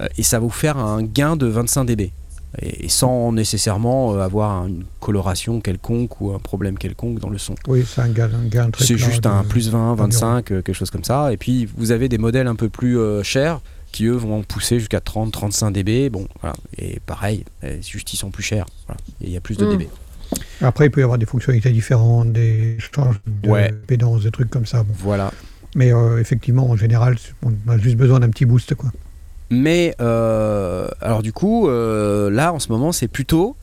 Euh, et ça va vous faire un gain de 25 dB. Et, et sans nécessairement euh, avoir une coloration quelconque ou un problème quelconque dans le son. Oui, c'est un gain, un gain très C'est juste de- un plus 20, d'environ. 25, euh, quelque chose comme ça. Et puis vous avez des modèles un peu plus euh, chers qui eux vont pousser jusqu'à 30, 35 dB. Bon, voilà. Et pareil, euh, juste ils sont plus chers. Voilà. Et il y a plus de Mm. dB. Après, il peut y avoir des fonctionnalités différentes, des changes de Ouais. pédance, des trucs comme ça. bon. Voilà. Mais euh, effectivement, en général, on a juste besoin d'un petit boost. Quoi. Mais euh, alors du coup, euh, là en ce moment, c'est plutôt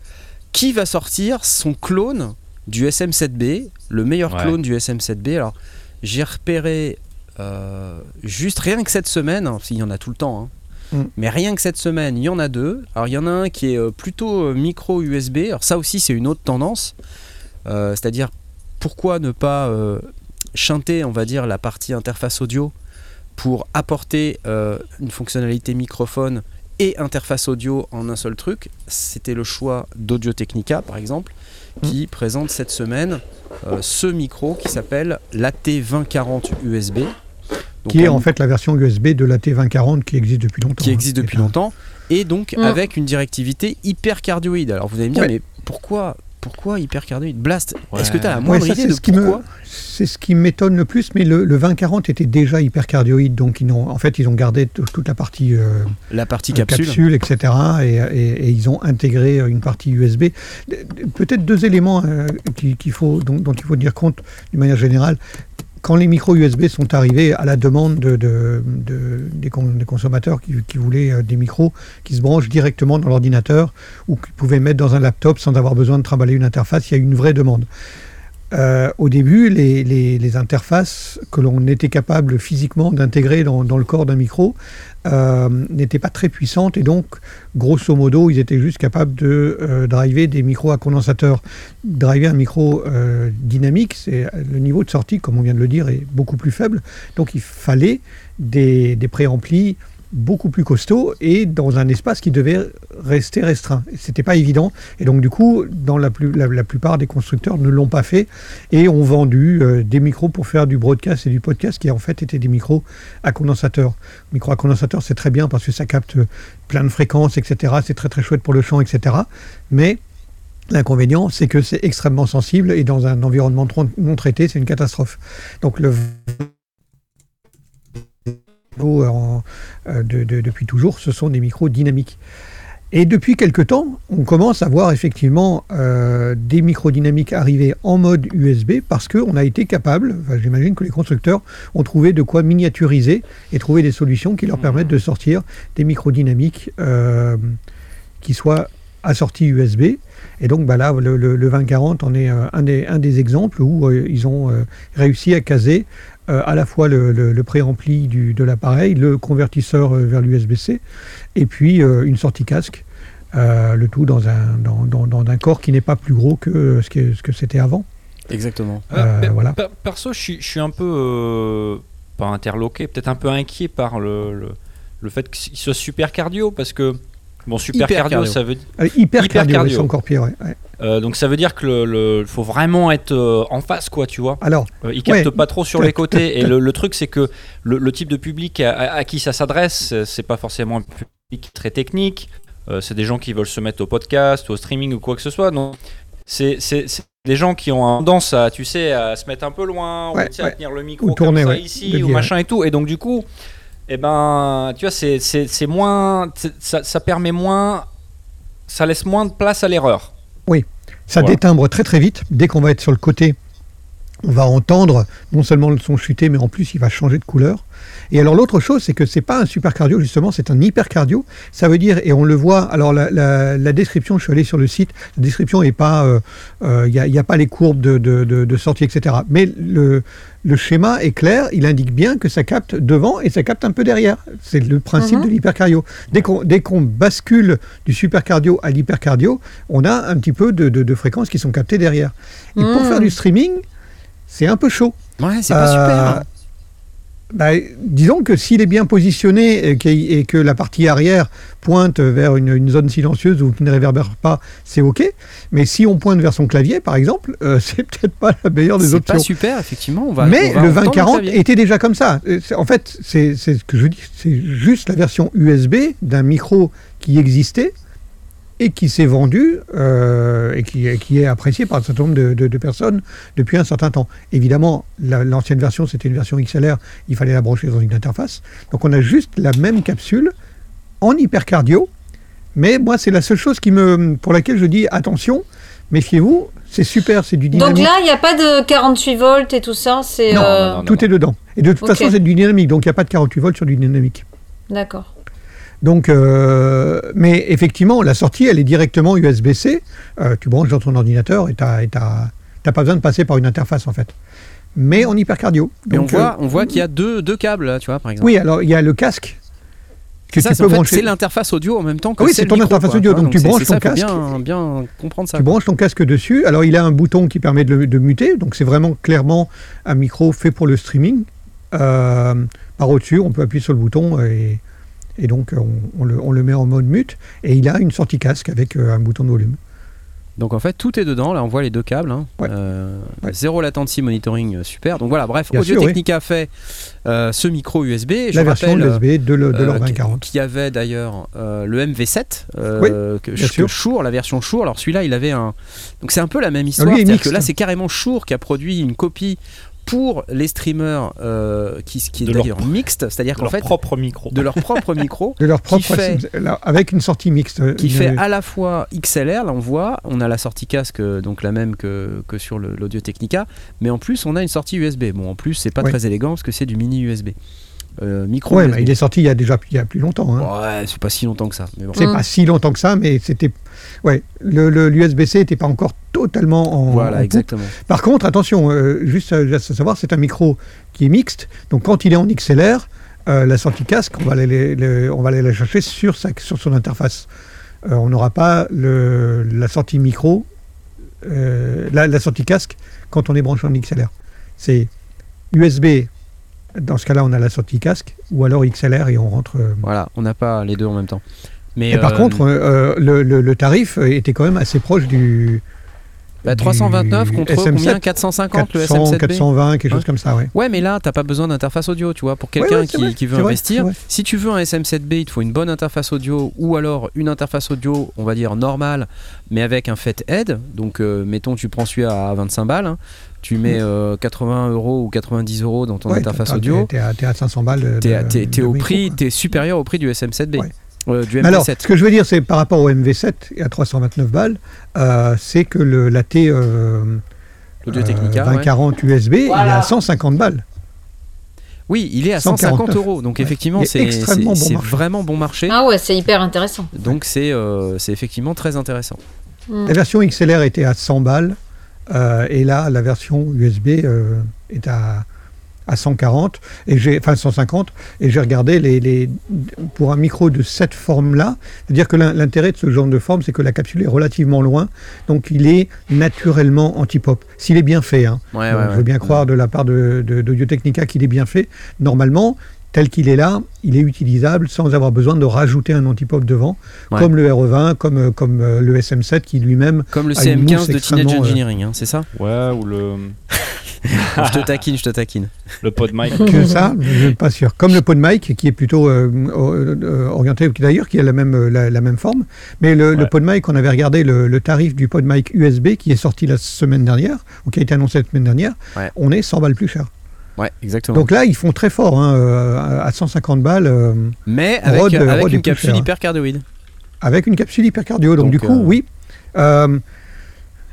qui va sortir son clone du SM7B, le meilleur Ouais. clone du SM7B. Alors j'ai repéré euh, juste rien que cette semaine, hein, parce qu'il y en a tout le temps, hein, Mm. mais rien que cette semaine, il y en a deux. Alors il y en a un qui est plutôt micro USB. Alors ça aussi, c'est une autre tendance, Euh, c'est-à-dire pourquoi ne pas euh, chanter, on va dire, la partie interface audio pour apporter euh, une fonctionnalité microphone et interface audio en un seul truc. C'était le choix d'Audio Technica, par exemple, qui présente cette semaine euh, ce micro qui s'appelle l'AT2040 USB. Donc qui est en fait la version USB de la T2040 qui existe depuis longtemps. qui hein. existe depuis longtemps et donc Mm. avec une directivité hyper cardioïde. Alors vous allez me dire, Ouais. mais pourquoi, pourquoi hyper cardioïde Blast, Ouais. est-ce que tu as la Ouais, moindre ça, idée c'est de ce me- C'est ce qui m'étonne le plus, mais le, le 2040 était déjà hypercardioïde, donc ils ont, en fait ils ont gardé toute la partie euh, La partie euh, capsule. etc. Et, et- et ils ont intégré euh, une partie USB. Peut-être deux éléments euh, qui- qu'il faut, dont, dont il faut tenir compte d'une manière générale. Quand les micros USB sont arrivés à la demande de, de- de- des, con- des consommateurs qui, qui voulaient euh, des micros qui se branchent directement dans l'ordinateur ou qu'ils pouvaient mettre dans un laptop sans avoir besoin de trimballer une interface, il y a eu une vraie demande. Euh, au début, les, interfaces que l'on était capable physiquement d'intégrer dans, le corps d'un micro euh, n'étaient pas très puissantes et donc, grosso modo, ils étaient juste capables de euh, driver des micros à condensateur. Driver un micro dynamique, c'est le niveau de sortie, comme on vient de le dire, est beaucoup plus faible. Donc, il fallait des, des préamplis beaucoup plus costauds et dans un espace qui devait rester restreint. C'était pas évident et donc du coup, dans la, plupart des constructeurs ne l'ont pas fait et ont vendu euh, des micros pour faire du broadcast et du podcast qui en fait étaient des micros à condensateur. Micro à condensateur, c'est très bien parce que ça capte plein de fréquences, etc. C'est très très chouette pour le chant, etc. Mais L'inconvénient, c'est que c'est extrêmement sensible et dans un environnement non traité, c'est une catastrophe. Donc le en- euh, de- de- depuis toujours, ce sont des micros dynamiques. Et depuis quelque temps, on commence à voir effectivement euh, des micros dynamiques arriver en mode USB parce qu'on a été capable, enfin, j'imagine que les constructeurs ont trouvé de quoi miniaturiser et trouver des solutions qui leur permettent de sortir des micros dynamiques euh, qui soient assortis USB. Et donc bah là, le, le- le 2040 en est euh, un, des, un des exemples où euh, ils ont euh, réussi à caser euh, à la fois le, le, le préampli du- de l'appareil, le convertisseur euh, vers l'USB-C, et puis euh, une sortie casque. euh, le tout dans un, dans, dans- dans un corps qui n'est pas plus gros que ce que, ce que c'était avant. Exactement. Euh, per- voilà. per- perso, je suis, je suis un peu euh, pas interloqué, peut-être un peu inquiet par le, le, le fait qu'il soit super cardio parce que bon super Hyper cardio, cardio. ça veut Euh, hyper, Hyper cardio, cardio. c'est encore pire. ouais, ouais. Euh, donc ça veut dire que le, le- faut vraiment être euh, en face quoi, tu vois. Alors, Euh, il capte Ouais. pas trop sur les côtés et le, le truc c'est que le, type de public à, à- à qui ça s'adresse, euh, c'est pas forcément un public très technique. C'est des gens qui veulent se mettre au podcast, au streaming ou quoi que ce soit. Donc c'est des gens qui ont tendance à, tu sais, à se mettre un peu loin, Ouais, ou tu sais, à tenir le micro Ou comme tourner, ça ici, ou machin et tout. Et donc du coup, eh ben, tu vois, c'est moins, ça, ça permet moins ça laisse moins de place à l'erreur. Ça Voilà. détimbre très très vite. Dès qu'on va être sur le côté, on va entendre non seulement le son chuter, mais en plus il va changer de couleur. Et alors l'autre chose, c'est que c'est pas un super cardio justement, c'est un hyper cardio. Ça veut dire, et on le voit. Alors la, la- la description, je suis allé sur le site. La description est pas, euh, euh, il n'y a, pas les courbes de, de- de- de sortie, etc. Mais le, le schéma est clair. Il indique bien que ça capte devant et ça capte un peu derrière. C'est le principe Mhm. de l'hypercardio. Dès qu'on dès qu'on bascule du supercardio à l'hypercardio, on a un petit peu de, de- de fréquences qui sont captées derrière. Et pour Mhm. faire du streaming, c'est un peu chaud. Ouais, c'est pas Euh, super. hein. Bah, disons que s'il est bien positionné et, qu'il- et que la partie arrière pointe vers une, une zone silencieuse ou qui ne réverbère pas, c'est OK. Mais si on pointe vers son clavier, par exemple, euh, c'est peut-être pas la meilleure des C'est pas options. super, effectivement. On va, Mais on va le entendre 2040 clavier. était déjà comme ça. Euh, En fait, c'est ce que je dis, c'est juste la version USB d'un micro qui existait et qui s'est vendu euh, et qui, et qui est apprécié par un certain nombre de, de- de personnes depuis un certain temps. Évidemment, la- l'ancienne version, c'était une version XLR, il fallait la brancher dans une interface. Donc on a juste la même capsule en hypercardio, mais moi c'est la seule chose qui me, pour laquelle je dis attention, méfiez-vous, c'est super, c'est du dynamique. Donc là, il n'y a pas de 48 volts et tout ça. C'est. Non, euh, non, non. Tout est dedans. Et de toute façon, c'est du dynamique, donc il n'y a pas de 48 volts sur du dynamique. D'accord. Donc, euh, mais effectivement, la sortie, elle est directement USB-C. Euh, tu branches dans ton ordinateur et tu n'as pas besoin de passer par une interface, en fait. Mais en hypercardio. Mais on Donc, voit, euh, on voit qu'il y a deux, deux câbles, tu vois, par exemple. Oui, alors il y a le casque que C'est l'interface audio en même temps que Ah oui, c'est ton micro, interface quoi, audio, donc tu branches ça, ton casque. Bien, bien comprendre ça. Tu branches ton casque dessus. Alors, il a un bouton qui permet de, le- de muter. Donc, c'est vraiment clairement un micro fait pour le streaming. Euh, par au-dessus, on peut appuyer sur le bouton et, et donc on, on le, on le met en mode mute. Et il a une sortie casque avec euh, un bouton de volume. Donc en fait, tout est dedans. Là, on voit les deux câbles. hein. Ouais. Euh, Ouais. Zéro latency monitoring, euh, super. Donc voilà, bref, Bien Audio sûr, oui. Technica fait euh, ce micro USB. Je la version rappelle, euh, USB de, le- de leur euh, 2040. qui avait d'ailleurs euh, le MV7 euh, Oui, que, que. Shure, la version Shure. Alors celui-là, il avait un. Donc c'est un peu la même histoire. lui que là, c'est carrément Shure qui a produit une copie pour les streamers euh, qui, qui est d'ailleurs mixte, c'est-à-dire De qu'en leur fait propre micro. de leur propre micro. De leur qui propre fait- avec une sortie mixte. qui une- fait à la fois XLR, là on voit, on a la sortie casque, euh, donc la même que, que sur l'Audio Technica, mais en plus on a une sortie USB. Bon, en plus c'est pas Ouais. très élégant parce que c'est du mini USB. Euh, micro Ouais, bah, il est sorti il y a déjà il y a plus longtemps. hein. Ouais, c'est pas si longtemps que ça. Bon. C'est Mm. pas si longtemps que ça, mais c'était. Ouais, le, le- l'USB-C n'était pas encore totalement en. en Voilà, poupe. exactement. Par contre, attention, euh, juste à, juste à savoir, c'est un micro qui est mixte. Donc quand il est en XLR, euh, la sortie casque, on va aller, les- on va aller la chercher sur, sa, sur son interface. Euh, on n'aura pas le, la sortie micro, euh, la, la sortie casque quand on est branché en XLR. C'est USB. Dans ce cas-là, on a la sortie casque, ou alors XLR et on rentre. euh, Voilà, on n'a pas les deux en même temps. Mais et par euh, contre, euh, le, le- le tarif était quand même assez proche du bah, 329 du contre SM7, combien? 450 le 400, SM7B 420, quelque chose Ouais. comme ça, ouais. Ouais, mais là, t'as pas besoin d'interface audio, tu vois. Pour quelqu'un Ouais, qui, veut investir, vrai. si tu veux un SM7B, il te faut une bonne interface audio ou alors une interface audio, on va dire normale, mais avec un FET Head. Donc, euh, mettons, tu prends celui-là à 25 balles, hein. tu mets euh, 80 euros ou 90 euros dans ton Ouais, interface audio. T'es à, à 500 balles. T'es au prix, t'es supérieur au prix du SM7B, Ouais. Euh, du alors, MV7. ce que je veux dire, c'est par rapport au MV7 et à 329 balles, euh, c'est que le, la T euh, L'Audio euh, Technica, ouais. 2040 USB, il est à 150 balles. Oui, il est à 149. 150 euros. Donc Ouais. effectivement, c'est bon vraiment bon marché. Ah ouais, c'est hyper intéressant. Donc c'est euh, c'est effectivement très intéressant. Mm. La version XLR était à 100 balles, euh, et là, la version USB euh, est à, à 140, et j'ai, enfin 150, et j'ai regardé les, les, pour un micro de cette forme-là, c'est-à-dire que l'in- l'intérêt de ce genre de forme, c'est que la capsule est relativement loin, donc il est naturellement anti-pop, s'il est bien fait. hein. Ouais, Donc, ouais, je veux bien croire de la part de, de, qu'il est bien fait. Normalement, tel qu'il est là, il est utilisable sans avoir besoin de rajouter un anti-pop devant, Ouais. comme le RE20, comme, euh, comme euh, le SM7 qui lui-même Comme le Ah, une CM15 mousse de Teenage euh, Engineering, hein, c'est ça Ouais, ou le, Je te taquine, je te taquine. le pod mic. que ça, je ne suis pas sûr. Comme le pod mic, qui est plutôt euh, orienté, d'ailleurs, qui a la même, la, la même forme. Mais le, le Ouais. pod mic, on avait regardé le, le tarif du pod mic USB qui est sorti la semaine dernière, ou qui a été annoncé la semaine dernière. Ouais. On est 100 balles plus cher. Ouais, exactement. Donc là, ils font très fort, hein, euh, à 150 balles. euh, Mais avec, Rod- avec Rod est une capsule cher. hyper cardioïde. avec une capsule hypercardio. Donc, Donc, du coup, euh, oui, euh,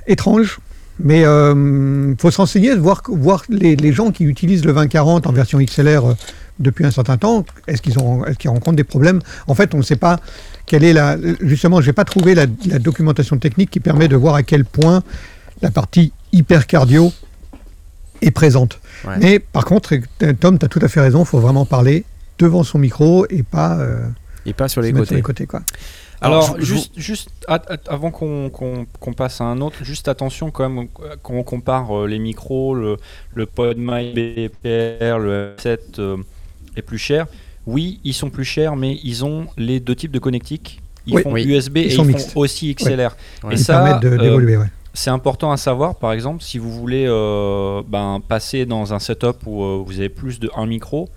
étrange. Mais il faut se renseigner, voir, voir les, les gens qui utilisent le 2040 en version XLR euh, depuis un certain temps, est-ce qu'ils rencontrent des problèmes? En fait, on ne sait pas quelle est la. Justement, j'ai pas trouvé la, la documentation technique qui permet de voir à quel point la partie hypercardio est présente. Ouais. Mais par contre, euh, Tom, tu as tout à fait raison, il faut vraiment parler devant son micro et pas euh, Et pas sur les côtés. sur les côtés. Quoi. Alors, juste, avant qu'on passe à un autre, juste attention quand même, euh, quand on compare euh, les micros, le, le PodMic BPR, le 7 euh, est plus cher. Oui, ils sont plus chers, mais ils ont les deux types de connectiques. Ils Oui. font Oui. USB Ils et ils mixtes. font aussi XLR. Ouais. Et Ils ça, euh, d'évoluer. ouais. C'est important à savoir, par exemple, si vous voulez euh, ben, passer dans un setup où euh, vous avez plus de un micro,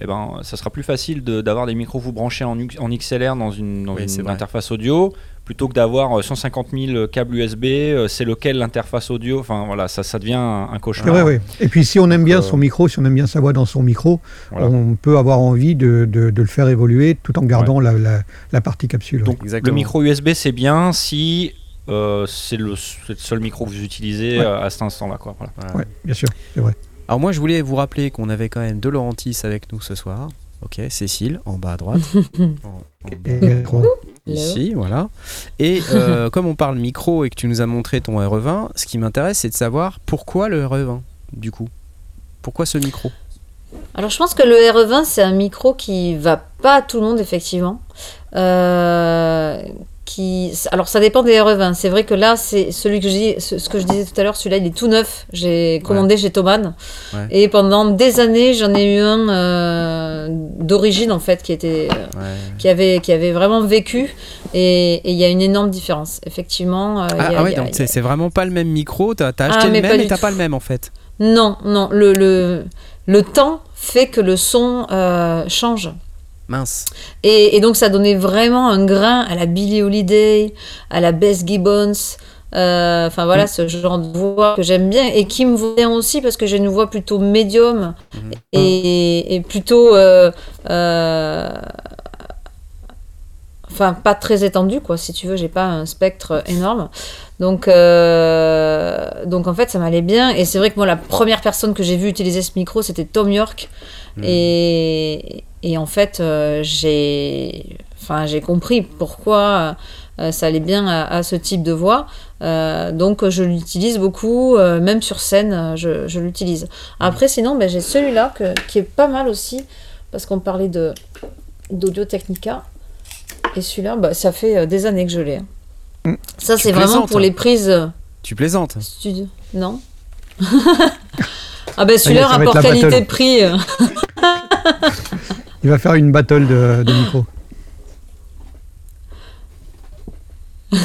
eh ben, ça sera plus facile de- d'avoir des micros vous branchez en, XLR dans une, dans Oui, une c'est vrai. interface audio, plutôt que d'avoir euh, 150 000 câbles USB, euh, c'est lequel l'interface audio, enfin voilà, ça, ça devient un, cauchemar. Et puis si on aime bien euh, son micro, si on aime bien sa voix dans son micro, Voilà. on peut avoir envie de, de- de le faire évoluer tout en gardant la, la- la partie capsule. Donc le micro USB c'est bien si euh, c'est le, c'est le seul micro que vous utilisez Ouais. euh, à cet instant-là. Quoi. Voilà. Ouais, bien sûr, c'est vrai. Alors moi je voulais vous rappeler qu'on avait quand même de Laurentis avec nous ce soir. Ok, Cécile en bas à droite. En- en bas. Ici, voilà. Et euh, comme on parle micro et que tu nous as montré ton RE20, ce qui m'intéresse c'est de savoir pourquoi le RE20 du coup? Pourquoi ce micro? Alors je pense que le RE20 c'est un micro qui va pas à tout le monde effectivement. Euh, qui... Alors ça dépend des RE20. C'est vrai que là c'est celui que je dis, ce ce que je disais tout à l'heure, celui-là il est tout neuf. J'ai commandé chez Thomann Ouais. et pendant des années j'en ai eu un euh, d'origine en fait qui était euh, Ouais. qui avait qui avait vraiment vécu et il y a une énorme différence effectivement. euh, Ah, ah a- donc a- c'est vraiment pas le même micro, t'as t'as Ah, acheté mais le même et t'as pas le même en fait. Non non le le le temps fait que le son change. Mince. Et, et donc ça donnait vraiment un grain à la Billie Holiday, à la Bess Gibbons. euh, Enfin voilà, Mm. ce genre de voix que j'aime bien et qui me bien aussi parce que j'ai une voix plutôt médium Mhm. et, et plutôt. euh, euh, Enfin, pas très étendue, quoi, si tu veux, j'ai pas un spectre énorme. Donc, euh, donc en fait, ça m'allait bien. Et c'est vrai que moi, la première personne que j'ai vu utiliser ce micro, c'était Tom York. Mhm. Et, et en fait, euh, j'ai enfin, j'ai compris pourquoi euh, ça allait bien à, à ce type de voix. Donc, je l'utilise beaucoup, même sur scène, je, je l'utilise. Après, sinon, ben, j'ai celui-là que- qui est pas mal aussi, parce qu'on parlait de d'Audio Technica. Et celui-là, bah, ça fait des années que je l'ai. Hein. Mm. Ça, c'est vraiment pour hein. les prises euh, Tu plaisantes. studio. Non Ah ben celui-là, rapport qualité-prix. euh, Il va faire une battle de, de micro.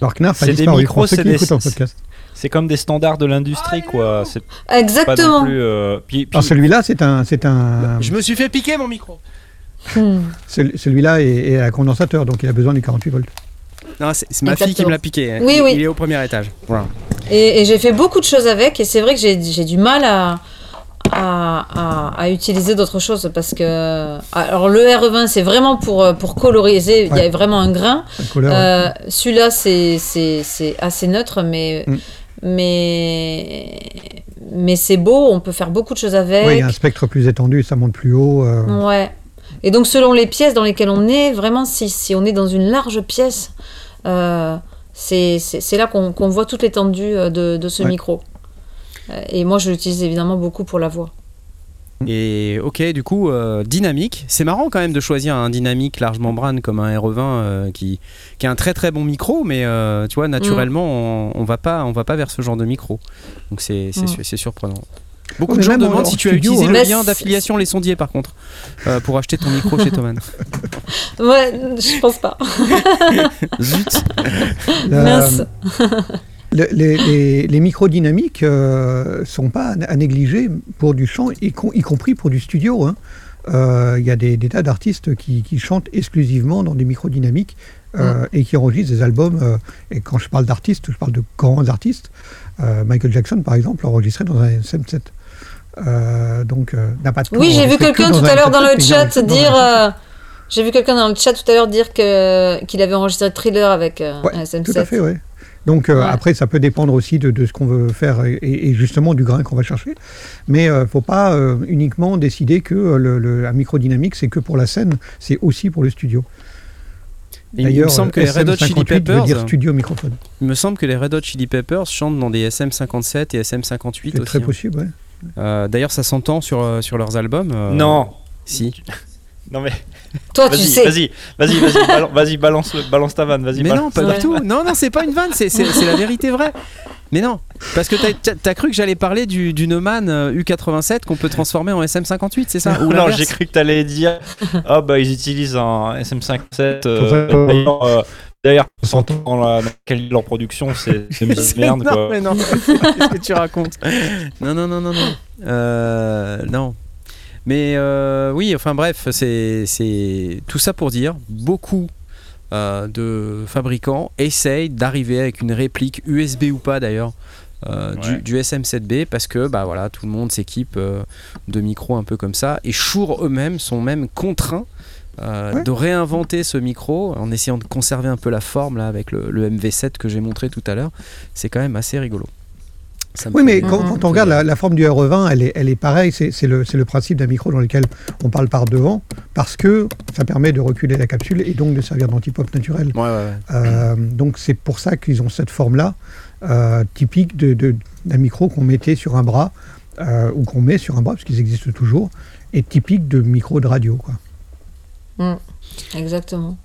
Enfin, C'est des micros, c'est des- écoutent en podcast. c'est comme des standards de l'industrie, quoi. Exactement. non plus. euh, puis- puis- Alors celui-là, c'est un, c'est un, Je me suis fait piquer mon micro. Hmm. celui- celui-là est, est à condensateur, donc il a besoin du 48 volts. Non, c'est ma fille qui me l'a piqué. hein. Oui, il, oui. il est au premier étage. Voilà. Et, et j'ai fait beaucoup de choses avec, et c'est vrai que j'ai du mal à, à, à- à utiliser d'autres choses parce que. Alors le RE20, c'est vraiment pour, euh, pour coloriser, il y a vraiment un grain. Couleur, ouais. Euh, Celui-là, c'est- assez neutre, mais. Mm. Mais, mais c'est beau, on peut faire beaucoup de choses avec. Ouais, il y a un spectre plus étendu, ça monte plus haut. euh, Ouais. Et donc, selon les pièces dans lesquelles on est, vraiment, si, si on est dans une large pièce, euh, c'est c'est- là qu'on voit toute l'étendue euh, de, de ce Ouais. micro. Euh, Et moi, je l'utilise évidemment beaucoup pour la voix. Et ok, du coup, euh, dynamique. C'est marrant quand même de choisir un dynamique large membrane comme un RE20 euh, qui, qui a un très très bon micro, mais euh, tu vois, naturellement, on, on va pas, on va pas vers ce genre de micro. Donc c'est Mm. surprenant. Beaucoup Ouais, de gens demandent en si tu as studio, utilisé hein. le lien d'affiliation Les Sondiers par contre euh, pour acheter ton micro chez Thomann. Ouais, je pense pas. Zut la- Mince. le- les, les, les micros dynamiques euh, sont pas à, négliger pour du chant, y, com- y compris pour du studio. hein. Euh, Il y a des, des tas d'artistes qui, qui chantent exclusivement dans des micros dynamiques euh, et qui enregistrent des albums. euh, et quand je parle d'artistes, je parle de grands artistes. Euh, Michael Jackson, par exemple, enregistrait dans un SM7. Euh, donc, euh, n'a pas tout Oui, j'ai vu enregistré que quelqu'un tout à l'heure dans SM7, le chat dire SM7. euh, J'ai vu quelqu'un dans le chat tout à l'heure dire que qu'il avait enregistré Thriller avec Ouais, un SM7. Tout à fait, oui. Donc Ouais. après, ça peut dépendre aussi de, de ce qu'on veut faire et, et justement du grain qu'on va chercher. Mais il ne faut pas uniquement décider que le, le- un micro dynamique, c'est que pour la scène, c'est aussi pour le studio. Il me semble que les Red Hot Chili SM58 veut Peppers, dire studio microphone. il me semble que les Red Hot Chili Peppers chantent dans des SM57 et SM58 C'est aussi. très hein. possible, ouais. Euh, D'ailleurs, ça s'entend sur, euh, sur leurs albums. euh, Non. Si. Non mais Toi, tu vas-y, sais. vas-y, vas-y, vas-y, vas-y, balance, le- balance ta vanne, vas-y. Mais balance. non, pas du tout. Non, non, c'est pas une vanne, c'est c'est- c'est la vérité vraie. Mais non, parce que t'as- cru que j'allais parler du, du Neumann euh, U87 qu'on peut transformer en SM58, c'est ça? Ou non, j'ai cru que t'allais dire. Ah bah ils utilisent un SM57. Pour Euh, euh, D'ailleurs, euh, d'ailleurs, On s'entend. dans la dans quelle leur production, c'est c'est C'est- merde non, quoi. mais non, qu'est-ce que tu racontes? Non, non, non, non, non. Euh, non. Mais euh, oui, enfin bref, c'est tout ça pour dire, beaucoup euh, de fabricants essayent d'arriver avec une réplique USB ou pas d'ailleurs. euh, du, Ouais. du SM7B parce que bah voilà tout le monde s'équipe de micros un peu comme ça et Shure eux-mêmes sont même contraints Ouais. de réinventer ce micro en essayant de conserver un peu la forme là avec le, le MV7 que j'ai montré tout à l'heure c'est quand même assez rigolo Ça Oui, mais fait- quand, quand on regarde la, la forme du RE20, elle est, elle est pareille. C'est c'est le, c'est le principe d'un micro dans lequel on parle par devant, parce que ça permet de reculer la capsule et donc de servir d'antipop naturel. Ouais, ouais, ouais. Euh, donc c'est pour ça qu'ils ont cette forme-là, euh, typique de- de- d'un micro qu'on mettait sur un bras, euh, ou qu'on met sur un bras, parce qu'ils existent toujours, et typique de micro de radio. Quoi. Exactement.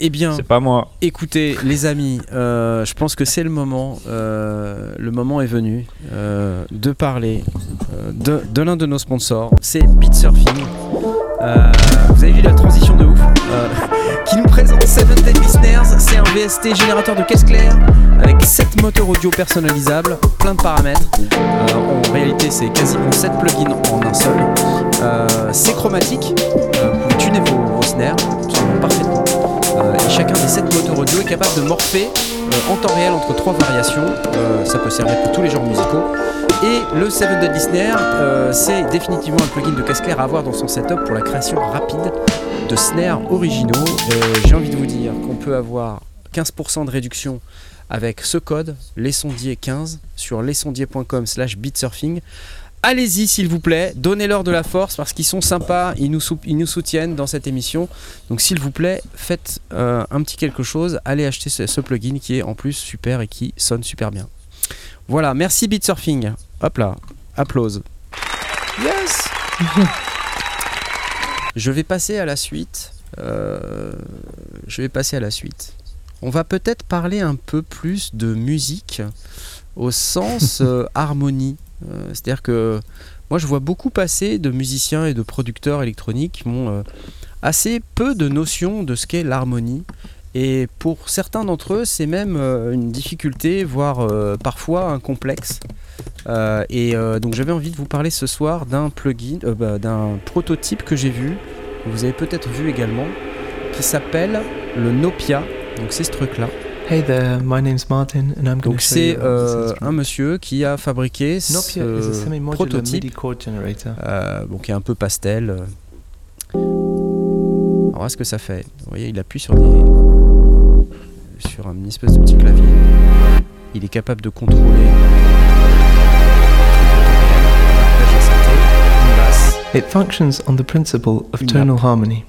Eh bien, C'est pas moi. écoutez, les amis, euh, je pense que c'est le moment. euh, le moment est venu euh, de parler de, de l'un de nos sponsors. C'est Beatsurfing. Vous avez vu la transition de ouf Qui nous présente Seven Dead Listeners. C'est un VST générateur de caisse claire avec 7 moteurs audio personnalisables, plein de paramètres. Euh, en réalité, c'est quasiment 7 plugins en un seul. Euh, c'est chromatique. Euh, vous tuner vos, vos snares absolument parfaitement. Euh, et chacun des 7 moteurs audio est capable de morpher euh, en temps réel entre trois variations. Euh, ça peut servir pour tous les genres musicaux. Et le 7 Dead Listener, euh, c'est définitivement un plugin de casse à avoir dans son setup pour la création rapide de snares originaux. J'ai envie de vous dire qu'on peut avoir 15% de réduction avec ce code, lesondiers15, sur lesondiers.com slash beatsurfing. Allez-y s'il vous plaît, donnez-leur de la force parce qu'ils sont sympas, ils nous, sou- ils nous soutiennent dans cette émission. Donc s'il vous plaît, faites euh, un petit quelque chose, allez acheter ce, ce plugin qui est en plus super et qui sonne super bien. Voilà, merci Beatsurfing. Hop là, applause. Yes Je vais passer à la suite. Euh, je vais passer à la suite. On va peut-être parler un peu plus de musique au sens euh, harmonie. Euh, C'est-à-dire que moi je vois beaucoup passer de musiciens et de producteurs électroniques qui ont euh, assez peu de notion de ce qu'est l'harmonie. Et pour certains d'entre eux, c'est même euh, une difficulté, voire parfois un complexe. Et donc j'avais envie de vous parler ce soir d'un plugin, bah, d'un prototype que j'ai vu, que vous avez peut-être vu également, qui s'appelle le Nopia. Donc c'est ce truc-là. Hey there, my name's Martin, and I'm Donc c'est euh, un monsieur qui a fabriqué ce prototype MIDI chord generator. euh, bon, qui est un peu pastel. On ce que ça fait. Vous voyez, il appuie sur des sur une espèce de petit clavier. Il est capable de contrôler. It functions on the principle of tonal harmony.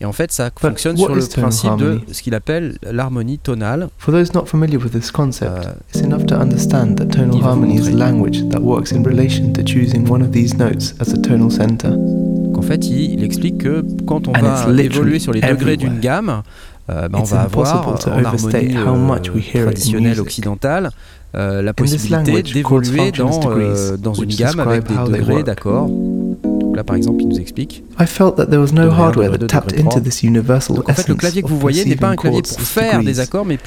Et en fait, ça fonctionne sur le principe de ce qu'il appelle l'harmonie tonale. For those not familiar with this concept, Euh, it's enough to understand that tonal harmony is language that works in relation to choosing one of these notes as a tonal center. En fait, il, il explique que quand on And va évoluer sur les degrés d'une gamme, euh, ben, on va avoir en harmonie euh, traditionnelle occidentale euh, la possibilité d'évoluer dans, euh, dans une gamme avec des degrés work. Là, par exemple, il nous explique. I felt that there was no hardware that tapped into this universal Donc en fait, le essence clavier que of vous voyez n'est pas un clavier pour faire des accords, mais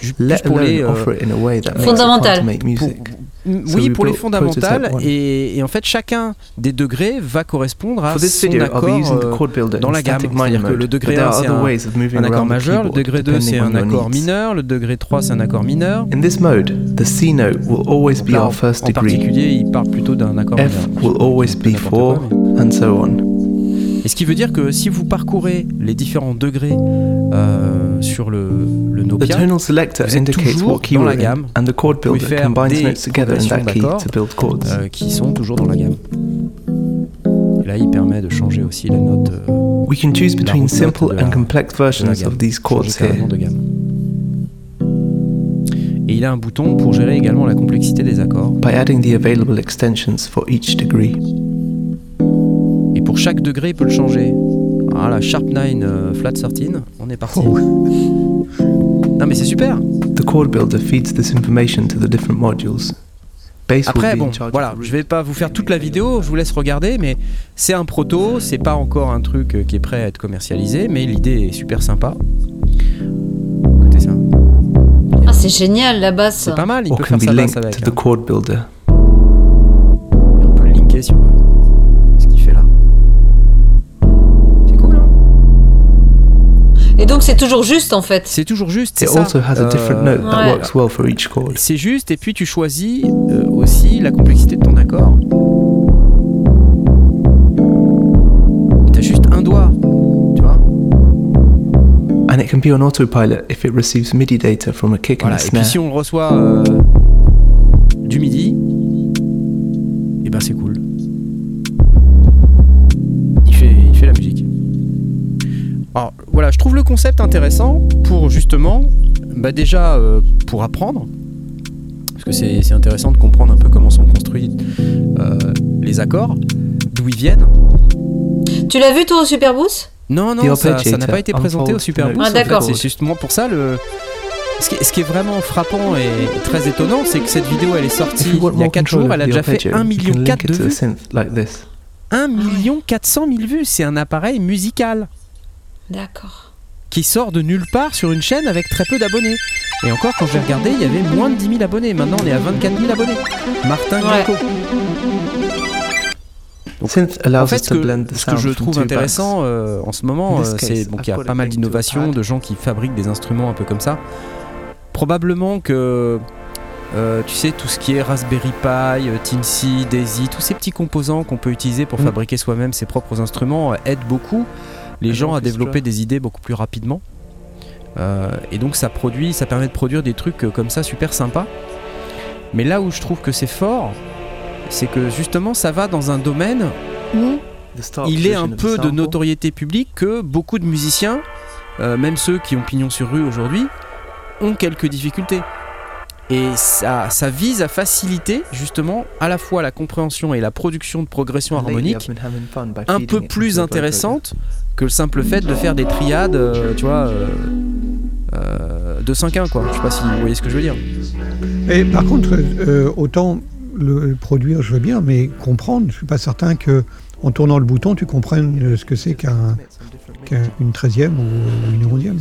pour les, alone euh, offer it in a way that makes it Fondamental. fun to make pour- music. So oui, we pour les fondamentales. one. Et, et en fait, chacun des degrés va correspondre à son video, accord. euh, dans la gamme. C'est-à-dire que le degré but there un, are c'est other un- un accord majeur, le degré 2 c'est un accord mineur, le degré 3 c'est un accord mineur. In this mode, the C note will always be en, our first en degree. particulier, il parle plutôt d'un accord F mineur. will always be n'importe quoi, 4, and so on. Et ce qui veut dire que si vous parcourez les différents degrés euh, sur le, Nopia, selector Vous êtes indicates toujours what key dans la gamme. and the chord builder combines notes together in that key to build chords. euh, qui sont toujours dans la gamme. Et là, il permet de changer aussi la note. euh, We can choose between simple and complex versions of these chords here. de gamme. Et il a un bouton pour gérer également la complexité des accords. by adding the available extensions for each degree. Et pour chaque degré, il peut le changer. Ah la Sharp 9 euh, Flat 13, on est parti. Oh. Non mais c'est super. The chord builder feeds this information to the different modules. Après bon, voilà, je vais pas vous faire toute la vidéo, je vous laisse regarder, mais c'est un proto, c'est pas encore un truc euh, qui est prêt à être commercialisé, mais l'idée est super sympa. Écoutez ça, Ah, c'est génial la basse. c'est pas mal, il or peut faire sa basse avec. to the hein. chord builder. Et on peut le linker si on veut. Et donc c'est toujours juste en fait. C'est toujours juste, c'est It ça. also has a different Euh, note that Ouais. works well for each chord. C'est juste, et puis tu choisis euh, aussi la complexité de ton accord. T'as juste un doigt, tu vois. And it can be on autopilot if it receives MIDI data from a kick Voilà. and a Et puis snare. si on le reçoit euh, du midi, et ben c'est cool. Il fait, il fait la musique. Voilà, je trouve le concept intéressant pour justement, bah déjà euh, pour apprendre, parce que c'est c'est intéressant de comprendre un peu comment sont construits euh, les accords, d'où ils viennent. Tu l'as vu toi au Super Boost? Non, non, ça n'a pas été présenté au unfolds Super the Boost. Ah, en fait. d'accord. C'est justement pour ça le. Ce qui, est, ce qui est vraiment frappant et très étonnant, c'est que cette vidéo elle est sortie il y a more 4 control jours, elle a déjà fait arpeggio, 1 you million can link 4 it de vues. synth like this. 1 million 400 000 vues, c'est un appareil musical D'accord. qui sort de nulle part sur une chaîne avec très peu d'abonnés. Et encore, quand j'ai regardé, il y avait moins de 10 000 abonnés. Maintenant, on est à 24 000 abonnés. Martin Ouais. Greco. Donc, En fait, ce que, blend the ce que sound je trouve intéressant euh, en ce moment, In this euh, c'est qu'il y a pas mal d'innovations, de gens qui fabriquent des instruments un peu comme ça. Probablement que, euh, tu sais, tout ce qui est Raspberry Pi, Teensy, Daisy, tous ces petits composants qu'on peut utiliser pour Mm. fabriquer soi-même ses propres instruments euh, aident beaucoup les Un gens à développer des idées beaucoup plus rapidement. Euh, et donc ça produit, ça permet de produire des trucs euh, comme ça super sympas. Mais là où je trouve que c'est fort, c'est que justement ça va dans un domaine où il est un peu de notoriété publique que beaucoup de musiciens, euh, même ceux qui ont pignon sur rue aujourd'hui, ont quelques difficultés. Et ça, ça vise à faciliter justement à la fois la compréhension et la production de fun by un peu plus a intéressantes que le simple fait de faire des triades, euh, tu vois, euh, euh, de 5-1 quoi. Je sais pas si vous voyez ce que je veux dire. Et par contre, euh, autant le produire, je veux bien, mais comprendre, je suis pas certain que en tournant le bouton, tu comprennes ce que c'est qu'un qu'une treizième ou une onzième.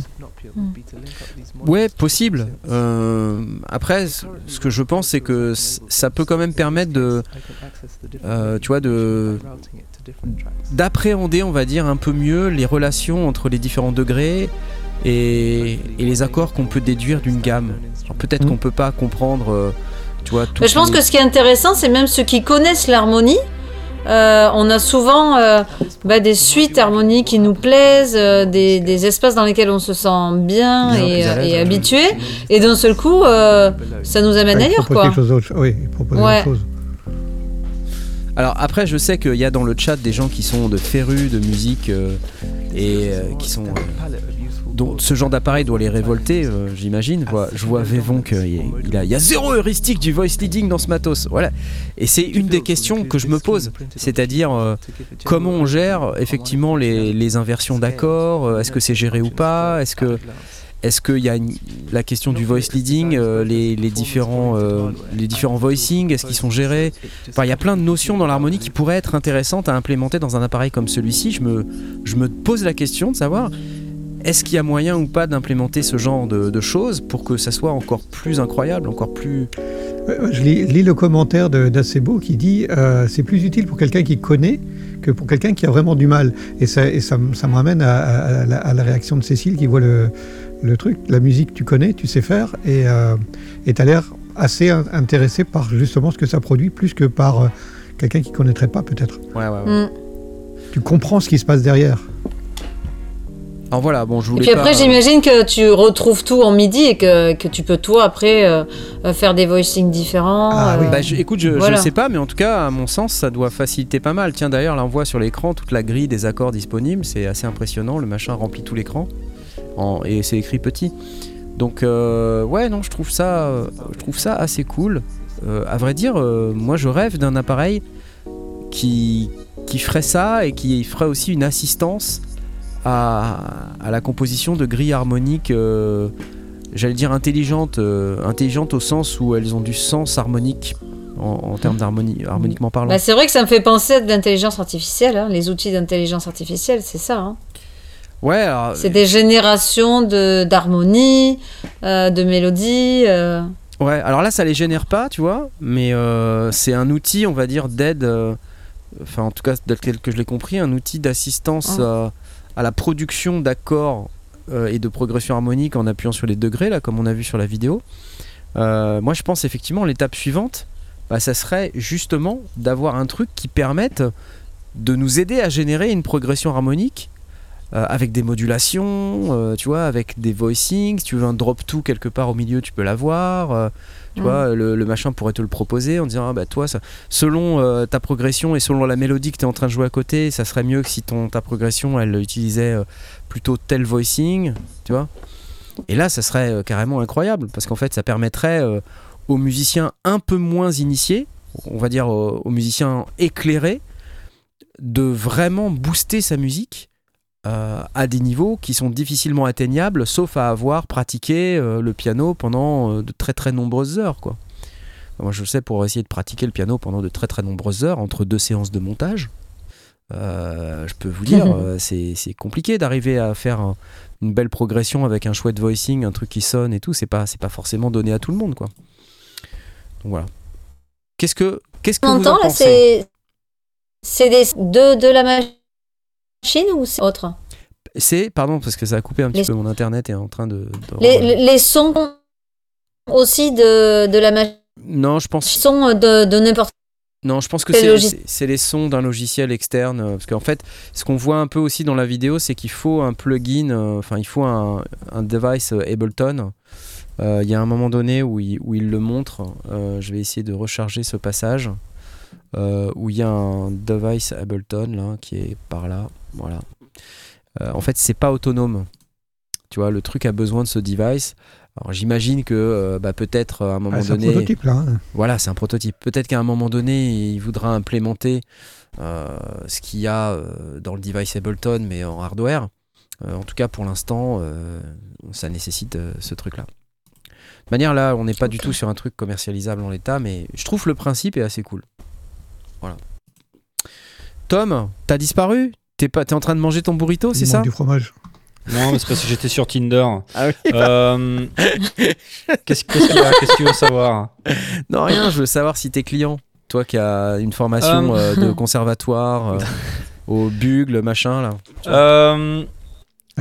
Ouais, possible. Euh, après, ce que je pense, c'est que c- ça peut quand même permettre de, euh, tu vois, de d'appréhender, on va dire, un peu mieux les relations entre les différents degrés et, et les accords qu'on peut déduire d'une gamme. Peut-être qu'on peut pas comprendre, euh, tu vois, tout. Mais je pense que ce qui est intéressant, c'est même ceux qui connaissent l'harmonie. Euh, on a souvent euh, bah, des suites harmoniques qui nous plaisent, euh, des, des espaces dans lesquels on se sent bien Bien, et, et habitué. Et d'un seul coup, euh, ça nous amène Ouais, ailleurs, quoi. chose. Oui, il propose Ouais. autre chose. Alors après, je sais qu'il y a dans le chat des gens qui sont de férus de musique euh, et euh, qui sont euh, ce genre d'appareil doit les révolter, j'imagine. Je vois il a- y a zéro heuristique du voice leading dans ce matos. Voilà. Et c'est une des questions que je me pose, c'est-à-dire comment on gère effectivement les, les inversions d'accords. Est-ce que c'est géré ou pas Est-ce que est-ce qu'il y a une- la question du voice leading, euh, les, les différents euh, les différents voicings, est-ce qu'ils sont gérés Enfin, il y a plein de notions dans l'harmonie qui pourraient être intéressantes à implémenter dans un appareil comme celui-ci. Je me, je me pose la question de savoir est-ce qu'il y a moyen ou pas d'implémenter ce genre de, de choses pour que ça soit encore plus incroyable, encore plus. Je lis, lis le commentaire d'Acebo qui dit euh, c'est plus utile pour quelqu'un qui connaît que pour quelqu'un qui a vraiment du mal. Et ça, et ça, me- ça me ramène à, à- à la, à la réaction de Cécile qui voit le, le truc. La musique, tu connais, tu sais faire, et euh, tu as l'air assez in- intéressé par justement ce que ça produit, plus que par euh, quelqu'un qui connaîtrait pas peut-être. Ouais, ouais, ouais. Mm. tu comprends ce qui se passe derrière. Alors voilà, bon, je Et voulais puis après, pas- j'imagine que tu retrouves tout en midi et que, que tu peux toi après euh, euh, faire des voicings différents. Ah oui. euh, Bah, je- écoute, je, Voilà. sais pas, mais en tout cas, à mon sens, ça doit faciliter pas mal. Tiens, d'ailleurs, là, on voit sur l'écran toute la grille des accords disponibles. C'est assez impressionnant. Le machin remplit tout l'écran. Et c'est écrit petit. Donc, euh, ouais, non, je trouve ça, je trouve ça assez cool. Euh, à vrai dire, euh, moi, je rêve d'un appareil qui, qui ferait ça et qui ferait aussi une assistance à, la composition de grilles harmoniques. euh, J'allais dire intelligentes, intelligentes au sens où elles ont du sens harmonique en, termes d'harmonie, harmoniquement parlant. bah, c'est vrai que ça me fait penser à l'intelligence artificielle. hein. Les outils d'intelligence artificielle, c'est ça. hein. Ouais, alors, C'est des générations de d'harmonie, euh, de mélodies. euh. ouais, alors là, ça les génère pas, tu vois, mais euh, c'est un outil, on va dire, d'aide, enfin, en tout cas, tel que je l'ai compris, un outil d'assistance euh, à la production d'accords et de progression harmonique en appuyant sur les degrés, là, comme on a vu sur la vidéo. Moi, je pense effectivement l'étape suivante, bah, ça serait justement d'avoir un truc qui permette de nous aider à générer une progression harmonique euh, avec des modulations, euh, tu vois, avec des voicings. Si tu veux un drop to quelque part au milieu, tu peux l'avoir. euh, tu Mm. vois, le, le machin pourrait te le proposer en disant ah, bah toi, ça, selon ta progression et selon la mélodie que tu es en train de jouer à côté, ça serait mieux que si ton ta progression elle utilisait plutôt tel voicing, tu vois. Et là, ça serait carrément incroyable parce qu'en fait, ça permettrait aux musiciens un peu moins initiés, on va dire aux musiciens éclairés, de vraiment booster sa musique euh, à des niveaux qui sont difficilement atteignables, sauf à avoir pratiqué euh, le piano pendant euh, de très très nombreuses heures. Quoi. Moi, je sais pour essayer de pratiquer le piano pendant de très très nombreuses heures, entre deux séances de montage. je peux vous dire, c'est compliqué d'arriver à faire un- une belle progression avec un chouette voicing, un truc qui sonne et tout. C'est pas, pas forcément donné à tout le monde, quoi. Donc voilà. Qu'est-ce que, qu'est-ce que vous en entend là, pensez? c'est c'est des de, de la machine ou c'est autre C'est, pardon, parce que ça a coupé un petit Les- peu. Mon internet est en train de. de- les, les- les sons aussi de, de la machine Non, je pense. sont de, de n'importe Non, je pense que c'est les sons d'un logiciel externe. euh, Parce qu'en fait, ce qu'on voit un peu aussi dans la vidéo, c'est qu'il faut un plugin, euh, enfin, il faut un, un device euh, Ableton. Euh, Il y a un moment donné où il, où il le montre. euh, je vais essayer de recharger ce passage. où il y a un device Ableton là, qui est par là. Voilà. Euh, en fait, c'est pas autonome. Tu vois, le truc a besoin de ce device. Alors j'imagine que euh, bah, peut-être à un moment Ah, c'est un donné. prototype là. hein. Voilà, c'est un prototype. Peut-être qu'à un moment donné, il voudra implémenter euh, ce qu'il y a euh, dans le device Ableton, mais en hardware. Euh, en tout cas, pour l'instant, euh, ça nécessite euh, ce truc-là. De manière là, on n'est pas du tout sur un truc commercialisable en l'état, mais je trouve le principe est assez cool. Voilà. Tom, t'as disparu? T'es pas, t'es en train de manger ton burrito, c'est ça Du fromage. Non, mais c'est parce que j'étais sur Tinder. Ah oui. Euh, Qu'est-ce qu'est-ce qu'il y a Qu'est-ce que tu veux savoir? Non, rien. Je veux savoir si t'es client. Toi qui as une formation Euh. euh, de conservatoire euh, au bugle, machin là. Euh,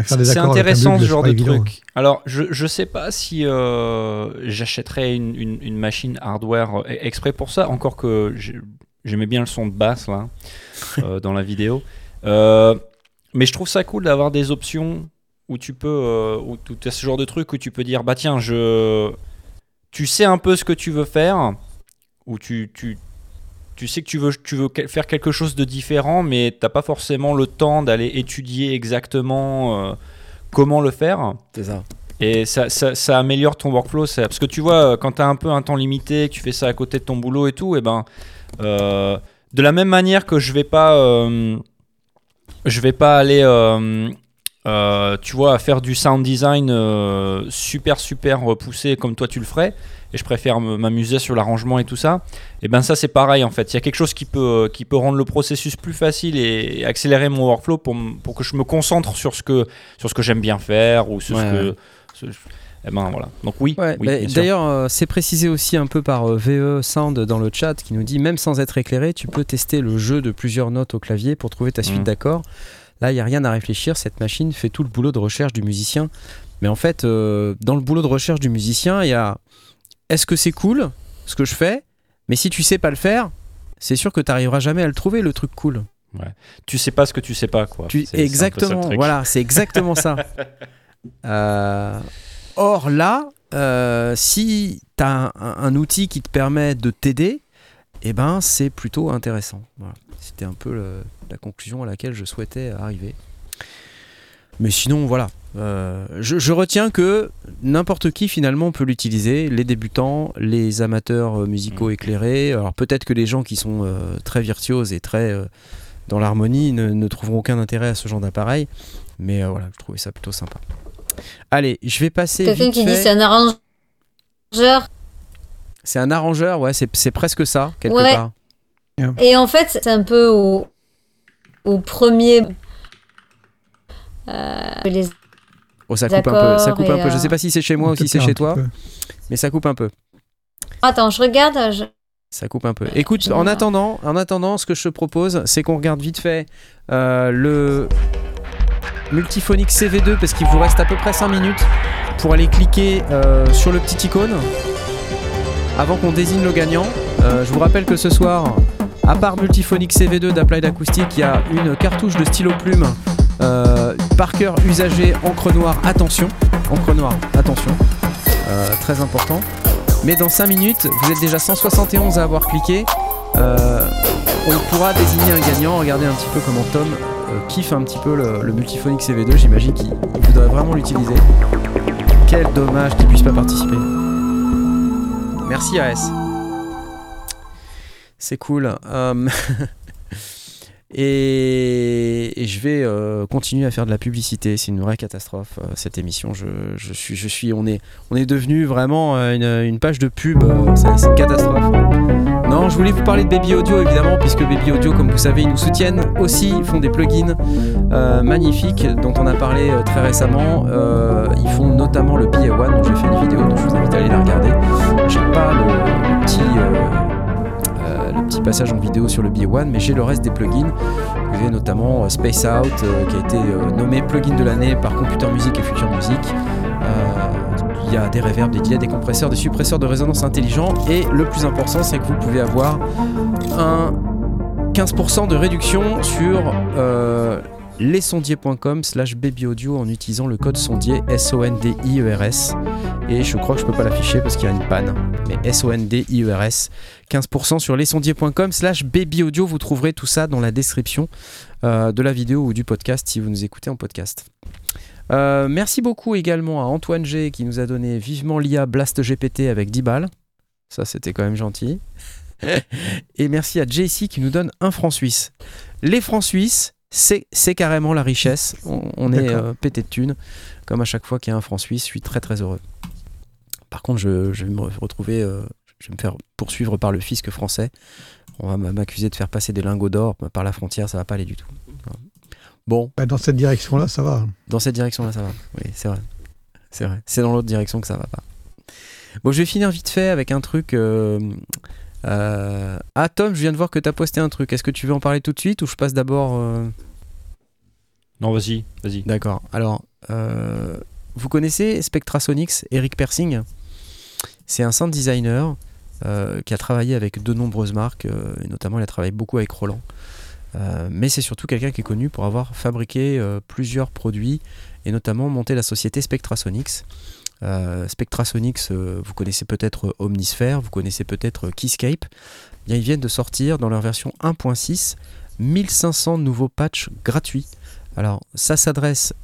C'est intéressant bugle, ce genre de évident. truc. Alors, je, je sais pas si euh, j'achèterais une, une- une machine hardware exprès pour ça, encore que j'ai- j'aimais bien le son de basse là, euh, dans la vidéo. Euh, mais je trouve ça cool d'avoir des options où tu peux, euh, où tu as ce genre de truc où tu peux dire, bah tiens, je, tu sais un peu ce que tu veux faire, ou tu, tu, tu sais que tu veux, tu veux faire quelque chose de différent, mais t'as pas forcément le temps d'aller étudier exactement euh, comment le faire. C'est ça. Et ça, ça, ça améliore ton workflow. ça- Parce que tu vois, quand tu as un peu un temps limité, que tu fais ça à côté de ton boulot et tout, et ben, euh, de la même manière que je vais pas, euh, je vais pas aller, euh, euh, tu vois, faire du sound design euh, super super poussé comme toi tu le ferais. Et je préfère m'amuser sur l'arrangement et tout ça. Et ben ça c'est pareil en fait. Il y a quelque chose qui peut, qui peut rendre le processus plus facile et accélérer mon workflow pour, pour que je me concentre sur ce que, sur ce que j'aime bien faire ou sur Ouais, ce que, ce- eh ben voilà. Donc oui. Ouais, oui, bah. D'ailleurs, euh, c'est précisé aussi un peu par euh, VE Sound dans le chat qui nous dit même sans être éclairé, tu peux tester le jeu de plusieurs notes au clavier pour trouver ta suite Mhm. d'accords. Là, il n'y a rien à réfléchir. Cette machine fait tout le boulot de recherche du musicien. Mais en fait, euh, dans le boulot de recherche du musicien, il y a est-ce que c'est cool ce que je fais? Mais si tu sais pas le faire, c'est sûr que tu n'arriveras jamais à le trouver le truc cool. Tu sais pas ce que tu sais pas, quoi. Tu- exactement, voilà, c'est exactement ça. Euh, or là, euh, si tu as un, un outil qui te permet de t'aider, eh ben c'est plutôt intéressant. Voilà. C'était un peu le- la conclusion à laquelle je souhaitais arriver. Mais sinon, voilà. Euh, je, je retiens que n'importe qui finalement peut l'utiliser, les débutants, les amateurs euh, musicaux Mhm. éclairés. Alors peut-être que les gens qui sont euh, très virtuoses et très euh, dans l'harmonie ne, ne trouveront aucun intérêt à ce genre d'appareil. Mais voilà, je trouvais ça plutôt sympa. Allez, je vais passer. Quelqu'un qui dit c'est un arrangeur. C'est un arrangeur, ouais, c'est c'est presque ça, quelque Ouais. part. Et en fait, c'est un peu au, au premier. Euh, les... Oh, ça coupe un peu, ça coupe un peu. Je euh, sais pas si c'est chez moi ou si c'est chez toi, peu. mais ça coupe un peu. Attends, je regarde. je- Ça coupe un peu. Écoute, je- en attendant, en attendant, ce que je te propose, c'est qu'on regarde vite fait euh, le Multiphonic CV2 parce qu'il vous reste à peu près 5 minutes pour aller cliquer euh, sur le petit icône avant qu'on désigne le gagnant. Euh, je vous rappelle que ce soir, à part Multiphonic CV2 d'Applied Acoustic, il y a une cartouche de stylo plume euh, Parker usagé encre noire. Attention, encre noire, attention, Euh, très important. Mais dans 5 minutes, vous êtes déjà 171 à avoir cliqué. On pourra désigner un gagnant. Regardez un petit peu comment Tom kiffe un petit peu le, le Multiphonic CV2. J'imagine qu'il il voudrait vraiment l'utiliser. Quel dommage qu'il puisse pas participer. Merci AS. C'est cool. Euh, et, et je vais euh, continuer à faire de la publicité. C'est une vraie catastrophe euh, cette émission. Je, je suis, je suis, on est, on est devenu vraiment euh, une, une page de pub. euh, c'est une catastrophe. Non, je voulais vous parler de Baby Audio évidemment, puisque Baby Audio, comme vous savez, ils nous soutiennent aussi, ils font des plugins euh, magnifiques dont on a parlé euh, très récemment. Euh, ils font notamment le BA1 dont j'ai fait une vidéo, donc je vous invite à aller la regarder. J'ai pas le, petit. passage en vidéo sur le BA1, mais j'ai le reste des plugins. Vous avez notamment Space Out, qui a été nommé plugin de l'année par Computer Music et Future Music. Il y a des reverbs, des delays, des compresseurs, des suppresseurs de résonance intelligents. Et le plus important, c'est que vous pouvez avoir un 15% de réduction sur euh, lesondiers.com slash babyaudio en utilisant le code sondier S-O-N-D-I-E-R-S. Et je crois que je peux pas l'afficher parce qu'il y a une panne. Mais S-O-N-D-I-E-R-S. 15% sur lesondiers.com slash babyaudio. Vous trouverez tout ça dans la description euh, de la vidéo ou du podcast si vous nous écoutez en podcast. Euh, merci beaucoup également à Antoine G qui nous a donné vivement l'IA Blast GPT avec 10 balles. Ça, c'était quand même gentil. Et merci à JC qui nous donne un franc suisse. Les francs suisses, c'est c'est carrément la richesse. On, on est euh, pété de thunes. Comme à chaque fois qu'il y a un franc suisse, je suis très très heureux. Par contre, je, je vais me retrouver, euh, je vais me faire poursuivre par le fisc français. On va m'accuser de faire passer des lingots d'or par la frontière, ça va pas aller du tout. Bon, Bah, dans cette direction-là, ça va. dans cette direction-là, ça va. Oui, c'est vrai. C'est vrai. C'est dans l'autre direction que ça va pas. Bon, je vais finir vite fait avec un truc. euh, euh, Ah, Tom, je viens de voir que tu as posté un truc. Est-ce que tu veux en parler tout de suite ou je passe d'abord. euh, Non, vas-y, vas-y. D'accord. Alors, euh, vous connaissez Spectrasonics, Eric Persing? C'est un sound designer euh, qui a travaillé avec de nombreuses marques, euh, et notamment il a travaillé beaucoup avec Roland. Euh, mais c'est surtout quelqu'un qui est connu pour avoir fabriqué euh, plusieurs produits et notamment monté la société Spectrasonics. Euh, Spectrasonics, vous connaissez peut-être Omnisphere, vous connaissez peut-être Keyscape. Bien, ils viennent de sortir dans leur version 1.6 1500 nouveaux patchs gratuits. Alors, ça s'adresse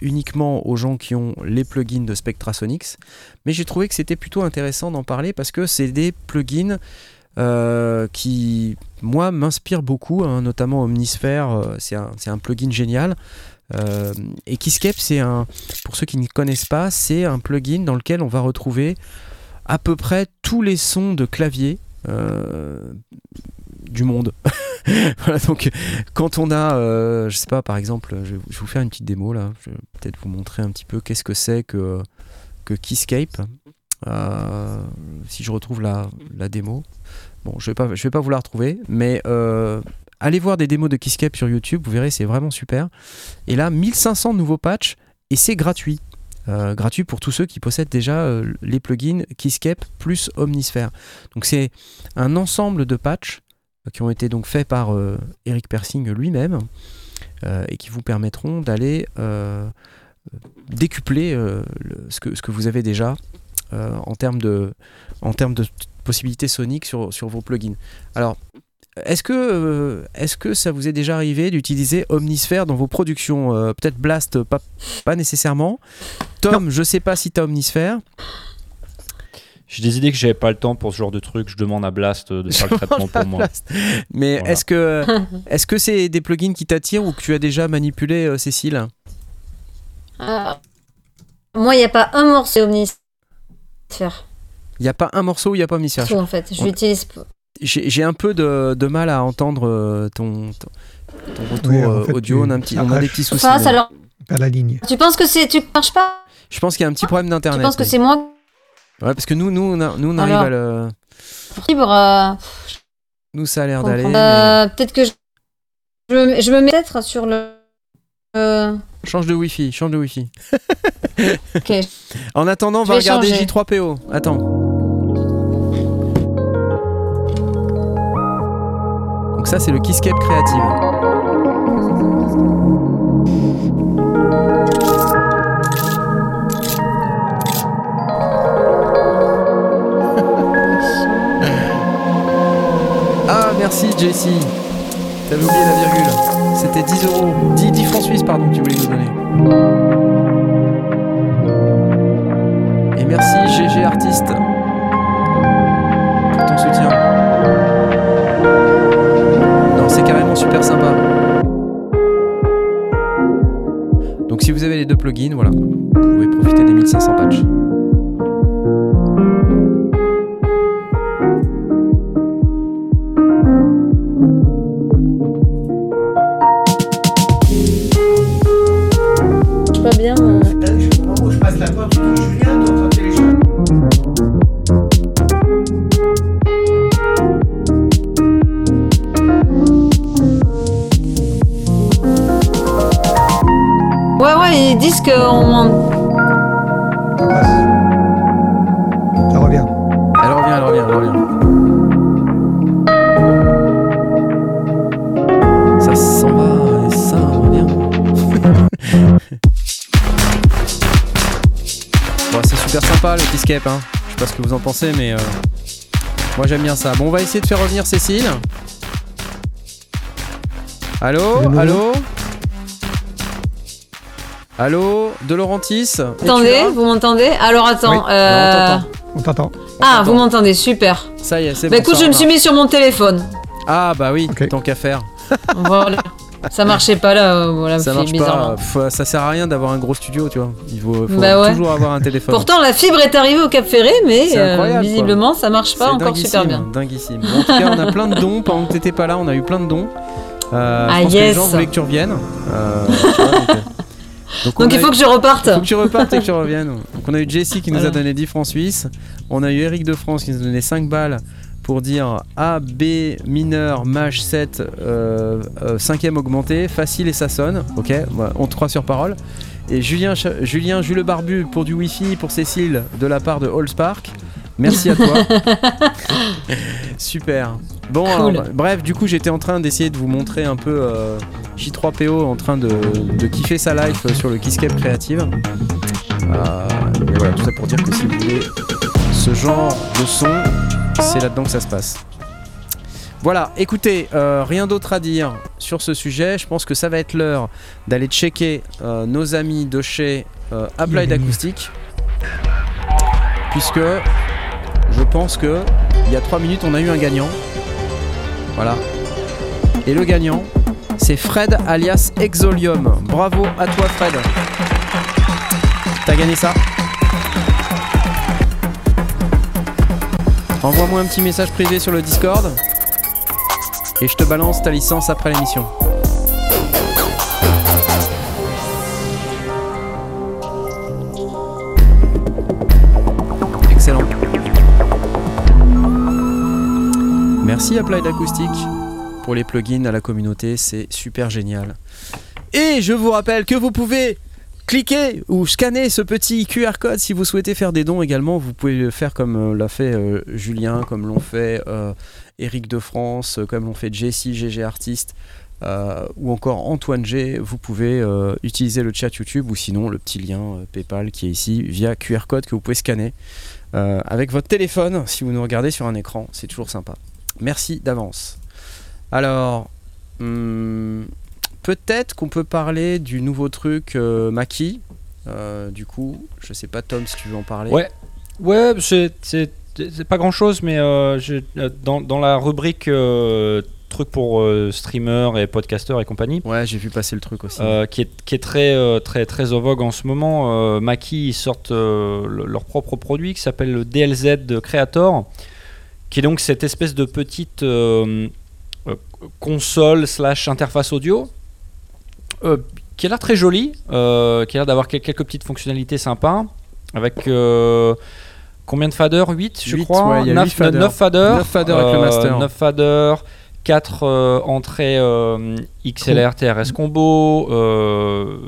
uniquement aux gens qui ont les plugins de Spectrasonics, mais j'ai trouvé que c'était plutôt intéressant d'en parler parce que c'est des plugins euh, qui, moi, m'inspirent beaucoup, hein, notamment Omnisphere, euh, c'est un, un plugin génial. Euh, et Keyscape, c'est un, pour ceux qui ne connaissent pas, c'est un plugin dans lequel on va retrouver à peu près tous les sons de clavier du monde. donc quand on a, euh, je sais pas, par exemple, je vais, je vais vous faire une petite démo là, je vais peut-être vous montrer un petit peu qu'est-ce que c'est que, que Keyscape. Euh, si je retrouve la, la démo. Bon, je vais pas, vais pas vous la retrouver, mais euh, allez voir des démos de Keyscape sur YouTube, vous verrez, c'est vraiment super. Et là, 1500 nouveaux patchs et c'est gratuit. Euh, gratuit pour tous ceux qui possèdent déjà les plugins Keyscape plus Omnisphere. Donc c'est un ensemble de patchs qui ont été donc faits par Eric Persing lui-même et qui vous permettront d'aller décupler le- ce, que, ce que vous avez déjà en termes de, en termes de possibilités soniques sur, sur vos plugins. Alors, est-ce que, euh, est-ce que ça vous est déjà arrivé d'utiliser Omnisphere dans vos productions Euh, Peut-être Blast, pas, pas nécessairement. Tom, je sais pas si tu as Omnisphere. J'ai des idées que j'avais pas le temps pour ce genre de truc. Je demande à Blast de faire le traitement pour moi. Mais Voilà. est-ce que est-ce que c'est des plugins qui t'attirent ou que tu as déjà manipulé, euh, Cécile? Ah. Moi, il n'y a pas un morceau Omnisphere. Il n'y a pas un morceau où il n'y a pas Omnisphere. Tout, en fait. Je On- l'utilise p- J'ai un peu de, de mal à entendre euh, ton, ton, ton retour Oui, en euh, fait, audio. tu- On a, un petit, ça on a des petits soucis. Face, alors, Pas la ligne. tu penses que c'est. Tu marches pas? Je pense qu'il y a un petit problème Tu d'internet. penses que c'est moi Ouais, parce que nous, nous, on, a- nous, on arrive Alors à le. libre euh, Nous, ça a l'air d'aller. mais- Euh, Peut-être que je, je, me- je me mets peut-être sur le. euh, Change de Wi-Fi, change de Wi-Fi. ok. En attendant, on va regarder changer. J3PO. Attends. Donc ça, c'est le Keyscape Creative. Ah, merci Jessie. T'avais oublié la virgule. C'était 10 euros. 10, 10 francs suisses, pardon, que tu voulais nous donner. Et merci GG Artiste pour ton soutien. Non, c'est carrément super sympa. Donc si vous avez les deux plugins, voilà, vous pouvez profiter des 1500 patchs. Hein. Je sais pas ce que vous en pensez, mais euh, moi j'aime bien ça. Bon, on va essayer de faire revenir Cécile. Allô Allô Allô? De Laurentis Attendez, vous m'entendez? Alors attends. Oui, euh, on t'entend. Ah, vous m'entendez, super. Ça y est, c'est Bah bon. écoute, ça je me suis mis sur mon téléphone. Ah bah oui, tant qu'à faire. Voilà. Ça marchait pas là, euh, voilà, Ça marche pas. Pff, ça sert à rien d'avoir un gros studio, tu vois. Il faut, faut Bah ouais. toujours avoir un téléphone. Pourtant, la fibre est arrivée au Cap Ferré, mais euh, visiblement, ça marche pas encore super bien. Dinguissime. Bon, en tout cas, on a plein de dons. Pendant que t'étais pas là, on a eu plein de dons. Euh, Ah, je pense que les yes. gens voulaient que tu reviennes. Euh, tu vois, donc, il faut eu- que je reparte. faut que tu repartes et que tu reviennes. Donc on a eu Jessie qui nous a donné 10 francs suisses. On a eu Eric de France qui nous a donné 5 balles pour dire A, B mineur, maj 7, euh, euh, cinquième augmenté, facile et ça sonne. Ok, on te croit sur parole. Et Julien, Julien Jules Barbu pour du Wi-Fi pour Cécile de la part de Allspark. Merci à toi. Super. Bon, Cool. bref, du coup, j'étais en train d'essayer de vous montrer un peu euh, J3PO en train de, de kiffer sa life sur le Keyscape Creative. Euh, et voilà, tout ça pour dire que si vous voulez ce genre de son, c'est là-dedans que ça se passe. Voilà, écoutez, euh, rien d'autre à dire sur ce sujet. Je pense que ça va être l'heure d'aller checker euh, nos amis de chez euh, Applied Acoustic. Puisque je pense que il y a 3 minutes, on a eu un gagnant. Voilà. Et le gagnant, c'est Fred alias Exolium. Bravo à toi, Fred. T'as gagné ça? Envoie-moi un petit message privé sur le Discord et je te balance ta licence après l'émission. Excellent. Merci Applied Acoustic pour les plugins à la communauté, c'est super génial. Et je vous rappelle que vous pouvez Cliquez ou scannez ce petit QR code si vous souhaitez faire des dons également. Vous pouvez le faire comme euh, l'a fait euh, Julien, comme l'ont fait euh, Eric de France, euh, comme l'ont fait Jessie, GG Artiste. euh, ou encore Antoine G, vous pouvez euh, utiliser le chat YouTube ou sinon le petit lien euh, PayPal qui est ici via QR code que vous pouvez scanner euh, avec votre téléphone si vous nous regardez sur un écran. C'est toujours sympa. Merci d'avance. Alors, hum, peut-être qu'on peut parler du nouveau truc euh, Maki. Euh, du coup, je sais pas Tom si tu veux en parler. Ouais. Ouais, c'est pas grand chose, mais euh, je- euh, dans, dans la rubrique truc pour euh, streamers et podcasters et compagnie, Ouais, j'ai vu passer le truc aussi. euh, qui, est, qui est très, euh, très, très au vogue en ce moment. Maki, ils sortent le- leur propre produit qui s'appelle le DLZ de Creator, qui est donc cette espèce de petite console slash interface audio, qui a l'air très jolie, euh, qui a l'air d'avoir quel- quelques petites fonctionnalités sympas, avec... euh, Combien de faders? 8 je Huit, crois ouais, il y a 9, huit faders. 9 faders. Neuf faders avec le master. 9 faders, 4 entrées euh, XLR TRS combo, euh,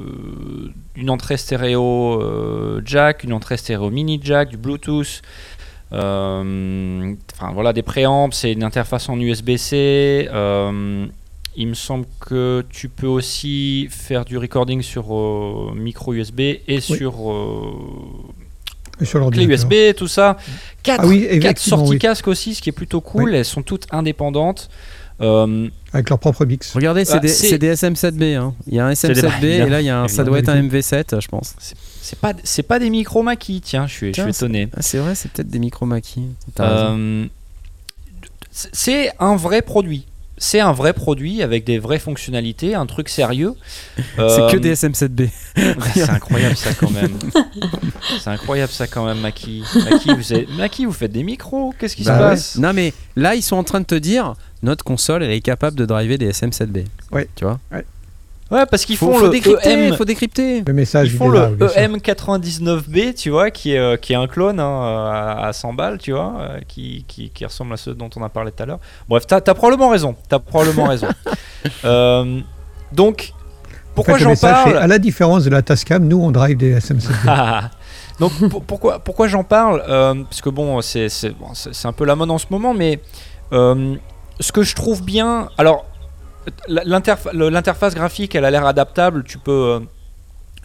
une entrée stéréo euh, jack, une entrée stéréo mini jack, du Bluetooth. euh, Enfin voilà, des préamps, c'est une interface en USB-C. Euh, il me semble que tu peux aussi faire du recording sur euh, micro USB et sur euh, Et sur clé. USB, tout ça. Quatre, Ah oui, quatre sorties oui. casque aussi, ce qui est plutôt cool. Elles sont toutes indépendantes. Euh, Avec leur propre mix. Regardez, c'est Ah, des, c'est- c'est des SM7B. hein. Il y a un C'est des- SM7B et là, il y a un, ça doit être un Évidemment. MV7, je pense. c'est pas, c'est pas des micro Maki, tiens, je suis, je Tiens, suis étonné. Ah, c'est vrai, c'est peut-être des micro. Euh, c'est- c'est un vrai produit. C'est un vrai produit avec des vraies fonctionnalités, un truc sérieux. C'est Euh, que des SM7B. C'est incroyable ça quand même. c'est incroyable ça quand même, Maki. Maki, vous, êtes- Maki, vous faites des micros Qu'est-ce qui Bah se ouais. passe? Non, mais là, ils sont en train de te dire notre console, elle est capable de driver des SM7B. Ouais. Tu vois? Ouais, parce qu'ils faut, font faut le décrypter, EM. faut décrypter. Le message, Ils il font le bien sûr. EM99B, tu vois, qui est, euh, qui est un clone hein, à, à 100 balles, tu vois, euh, qui, qui, qui ressemble à ceux dont on a parlé tout à l'heure. Bref, t'as as probablement raison. T'as probablement raison. Euh, donc, pourquoi En fait, le j'en parle À la différence de la Tascam, nous, on drive des SM7B. Ah. Donc pour- pourquoi, pourquoi j'en parle Euh, Parce que bon, c'est c'est- bon, un peu la mode en ce moment, mais euh, ce que je trouve bien, alors l'interface graphique, elle a l'air adaptable. Tu peux, euh,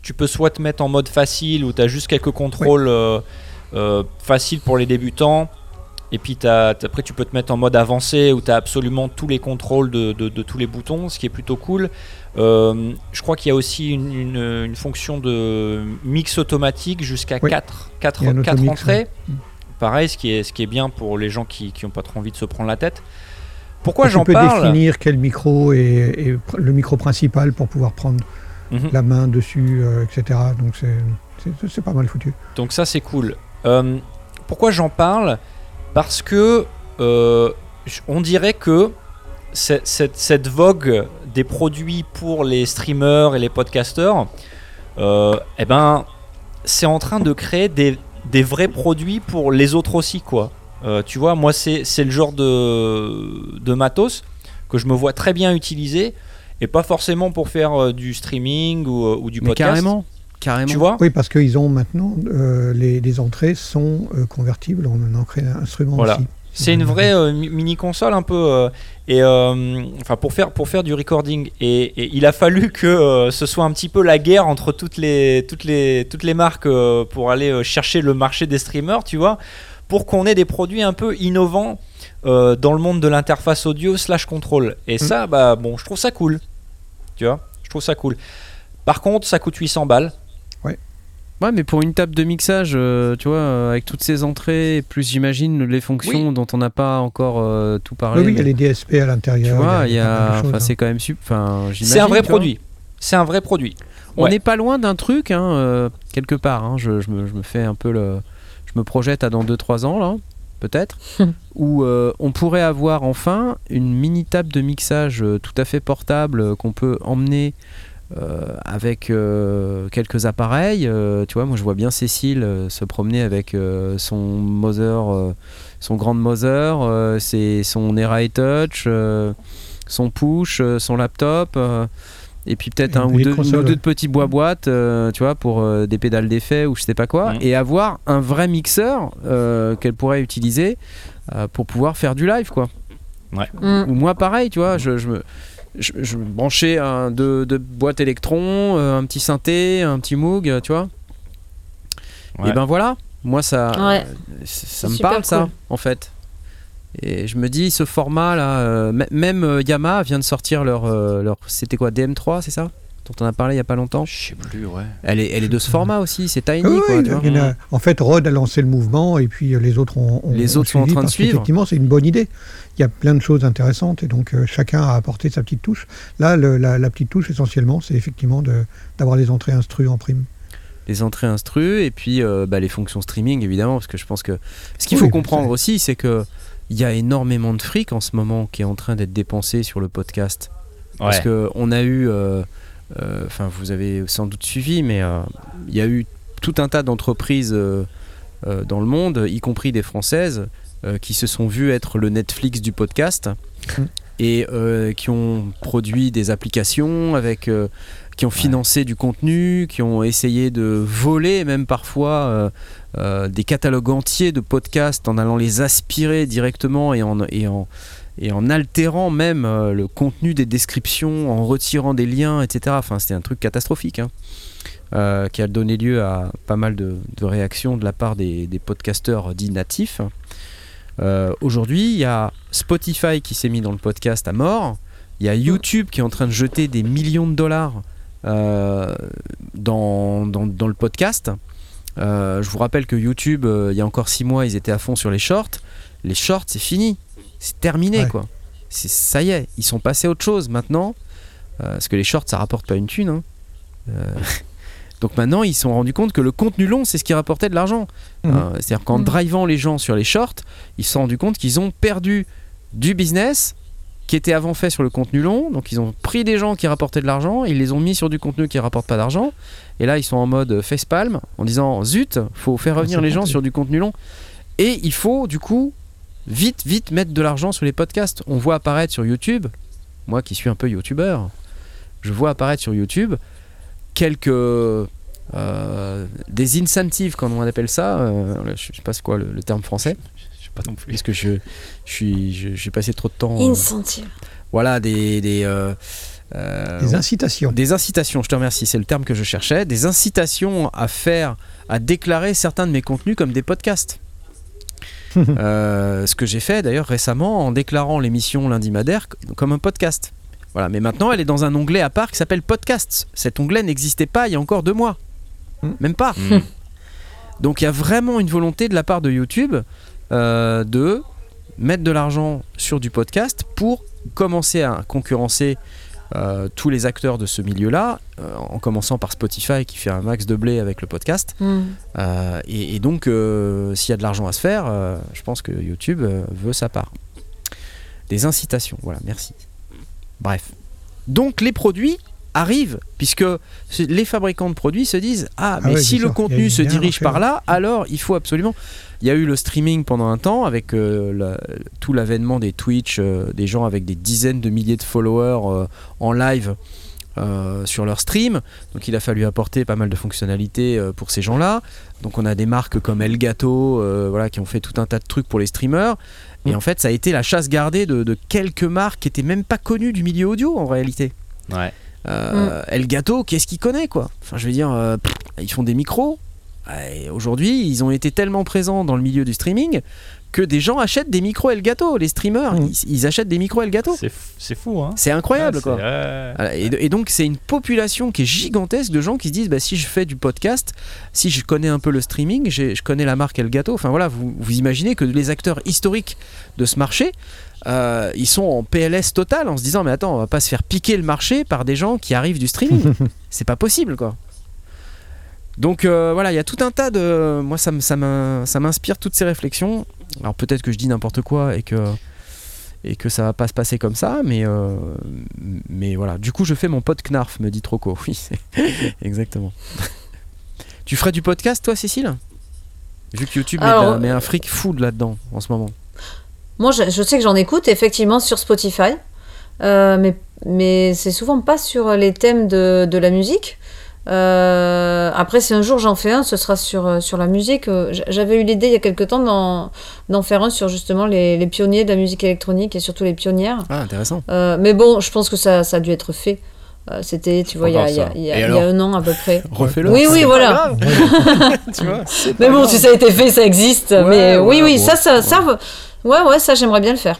tu peux soit te mettre en mode facile où tu as juste quelques contrôles euh, euh, faciles pour les débutants. Et puis après tu peux te mettre en mode avancé où tu as absolument tous les contrôles de, de- de tous les boutons, ce qui est plutôt cool. Euh, je crois qu'il y a aussi une, une- une fonction de mix automatique jusqu'à Oui. 4, 4, Il y a un automix, entrées. Pareil, ce qui, est, ce qui est bien pour les gens qui n'ont pas trop envie de se prendre la tête. Pourquoi tu j'en peux parle définir quel micro est, est le micro principal pour pouvoir prendre Mhm. la main dessus, euh, etc. Donc c'est, pas mal foutu. Donc ça c'est cool. Euh, pourquoi j'en parle? Parce que euh, on dirait que cette, cette- cette vogue des produits pour les streamers et les podcasters, euh, eh ben, c'est en train de créer des, des vrais produits pour les autres aussi, quoi. Euh, tu vois, moi c'est c'est le genre de, de matos que je me vois très bien utiliser et pas forcément pour faire euh, du streaming ou, euh, ou du Mais podcast. carrément, carrément. Tu vois? Oui, parce qu'ils ont maintenant, euh, les, les entrées sont euh, convertibles en entrée instrument Voilà. aussi. C'est une vraie euh, mi- mini console un peu euh, et euh, enfin pour faire pour faire du recording et, et il a fallu que euh, ce soit un petit peu la guerre entre toutes les toutes les toutes les marques euh, pour aller euh, chercher le marché des streamers tu vois? Pour qu'on ait des produits un peu innovants euh, dans le monde de l'interface audio slash contrôle et ça bah bon je trouve ça cool tu vois je trouve ça cool par contre ça coûte 800 balles Ouais, mais pour une table de mixage, euh, tu vois, euh, avec toutes ces entrées, plus j'imagine les fonctions dont on n'a pas encore euh, tout parlé. Oui, oui, il y a les DSP à l'intérieur. tu vois, il y a, enfin, hein. c'est quand même sup. Enfin, c'est un vrai produit c'est un vrai produit On Ouais. n'est pas loin d'un truc, hein, euh, quelque part. hein, je, je me, je me fais un peu le. Je me projette à dans 2-3 ans, là, peut-être, où euh, on pourrait avoir enfin une mini table de mixage euh, tout à fait portable euh, qu'on peut emmener. euh, avec euh, quelques appareils, Euh, tu vois, moi je vois bien Cécile se promener avec son Mother, son Grand Mother, ses- son Era Touch, son push, son laptop. Et puis peut-être un une ou deux, ouais. petits bois-boîtes, euh, tu vois, pour euh, des pédales d'effet ou je sais pas quoi, Mhm. et avoir un vrai mixeur euh, qu'elle pourrait utiliser euh, pour pouvoir faire du live, quoi. Mm. Ou moi, pareil, tu vois, je, je me. Je, branchais un, deux, deux boîtes électrons, euh, un petit synthé, un petit Moog, tu vois. Ouais. Et ben voilà, moi ça, Ouais. ça, me parle ça, en fait. Et je me dis, ce format là, euh, même euh, Yamaha vient de sortir leur, euh, leur c'était quoi, DM3, c'est ça Dont on a parlé il y a pas longtemps? Je sais plus, ouais. Elle est, elle est de ce format aussi, c'est tiny Oui, quoi, oui, tu vois. il y en a- en fait, Rod a lancé le mouvement et puis les autres ont, ont- Les ont autres sont en train de suivre. Effectivement, c'est une bonne idée. Il y a plein de choses intéressantes et donc euh, chacun a apporté sa petite touche. Là, le- la, la petite touche, essentiellement, c'est effectivement de- d'avoir les entrées instru en prime. les entrées instru et puis euh, bah, les fonctions streaming évidemment parce que je pense que ce qu'il Oui, faut comprendre aussi c'est que il y a énormément de fric en ce moment qui est en train d'être dépensé sur le podcast parce Ouais. que on a eu euh, euh, enfin vous avez sans doute suivi mais euh, il y a eu tout un tas d'entreprises euh, euh, dans le monde y compris des françaises euh, qui se sont vues être le Netflix du podcast Mm. et euh, qui ont produit des applications avec euh, qui ont financé du contenu, qui ont essayé de voler même parfois euh, euh, des catalogues entiers de podcasts en allant les aspirer directement et en, et en, et en altérant même euh, le contenu des descriptions, en retirant des liens, etc. Enfin, c'était un truc catastrophique. hein, qui a donné lieu à pas mal de, de réactions de la part des, des podcasteurs dits natifs. Aujourd'hui, il y a Spotify qui s'est mis dans le podcast à mort. Il y a YouTube qui est en train de jeter des millions de dollars dans, dans, dans le podcast. Euh, je vous rappelle que YouTube, euh, il y a encore six mois, ils étaient à fond sur les shorts. Les shorts, c'est fini. C'est terminé, Ouais. quoi. C'est- Ça y est, ils sont passés à autre chose maintenant. euh, parce que les shorts, ça rapporte pas une thune. hein. Euh, donc maintenant, ils se sont rendus compte que le contenu long, c'est ce qui rapportait de l'argent. Mhm. Euh, C'est-à-dire qu'en Mhm. drivant les gens sur les shorts, ils se sont rendus compte qu'ils ont perdu du business qui était avant fait sur le contenu long. Donc ils ont pris des gens qui rapportaient de l'argent, ils les ont mis sur du contenu qui rapporte pas d'argent. Et là, ils sont en mode facepalm en disant zut, faut faire revenir les gens sur du contenu long. Et il faut du coup vite, vite mettre de l'argent sur les podcasts. On voit apparaître sur YouTube, moi qui suis un peu youtubeur, je vois apparaître sur YouTube quelques euh, des incentives, comme on appelle ça. euh, je sais pas c'est quoi le, le terme français, pas non plus. puisque je, je suis, je- j'ai passé trop de temps. euh, Incentive. voilà des des, euh, euh, Des incitations. des incitations, je te remercie, c'est le terme que je cherchais, des incitations à faire, à déclarer certains de mes contenus comme des podcasts. Euh, ce que j'ai fait d'ailleurs récemment en déclarant l'émission lundi madère comme un podcast. Voilà, mais maintenant elle est dans un onglet à part qui s'appelle Podcasts. Cet onglet n'existait pas il y a encore deux mois. Hmm. Même pas. Mm. Donc il y a vraiment une volonté de la part de YouTube euh, de mettre de l'argent sur du podcast pour commencer à concurrencer euh, tous les acteurs de ce milieu-là, euh, en commençant par Spotify qui fait un max de blé avec le podcast. Mm. Euh, et, et donc, s'il y a de l'argent à se faire, je pense que YouTube veut sa part. Des incitations, voilà, merci. Bref. Donc, les produits arrivent, puisque les fabricants de produits se disent Ah, Ah mais ouais, si le sûr, contenu se dirige par ouais. là, alors il faut absolument. Il y a eu le streaming pendant un temps avec euh, la- tout l'avènement des Twitch, euh, des gens avec des dizaines de milliers de followers euh, en live euh, sur leur stream. Donc il a fallu apporter pas mal de fonctionnalités euh, pour ces gens-là. Donc on a des marques comme Elgato euh, voilà, qui ont fait tout un tas de trucs pour les streamers. Et Mm. en fait, ça a été la chasse gardée de, de quelques marques qui étaient même pas connues du milieu audio en réalité. Ouais. Euh, Elgato, qu'est-ce qu'ils connaissent quoi? Enfin, je veux dire, euh, ils font des micros. Et Aujourd'hui, ils ont été tellement présents dans le milieu du streaming que des gens achètent des micros Elgato. Les streamers, Mm. ils, ils achètent des micros Elgato. C'est fou, hein. C'est incroyable Ouais, quoi. et, et donc c'est une population qui est gigantesque de gens qui se disent bah, si je fais du podcast, si je connais un peu le streaming, j'ai- je connais la marque Elgato. Enfin voilà, vous, vous imaginez que les acteurs historiques de ce marché, euh, ils sont en PLS total en se disant mais attends, on va pas se faire piquer le marché par des gens qui arrivent du streaming. c'est pas possible quoi. Donc euh, voilà, il y a tout un tas de. Moi, ça, m'inspire toutes ces réflexions. Alors peut-être que je dis n'importe quoi et que et que ça va pas se passer comme ça, mais euh, mais voilà. Du coup, je fais mon pod Knarf, me dit Troco. Oui, exactement. tu ferais du podcast, toi, Cécile? Vu que YouTube met, de la- Alors, met un fric fou de là-dedans en ce moment. Moi, je, je sais que j'en écoute effectivement sur Spotify. euh, mais, mais c'est souvent pas sur les thèmes de, de la musique. Euh, après, si un jour j'en fais un, ce sera sur, euh, sur la musique. Euh, J'avais eu l'idée il y a quelque temps d'en faire un sur justement les, les pionniers de la musique électronique et surtout les pionnières. Ah, intéressant. Euh, mais bon, je pense que ça, ça a dû être fait. Euh, C'était, tu vois, il y, a, y a- y a- y a un an à peu près. Refais-le. Oui, oui, voilà. tu vois, Mais bon, grave. si ça a été fait, ça existe. Ouais, mais oui, oui, bon, ça, ça, ouais. ça, ouais, ouais, ça, j'aimerais bien le faire.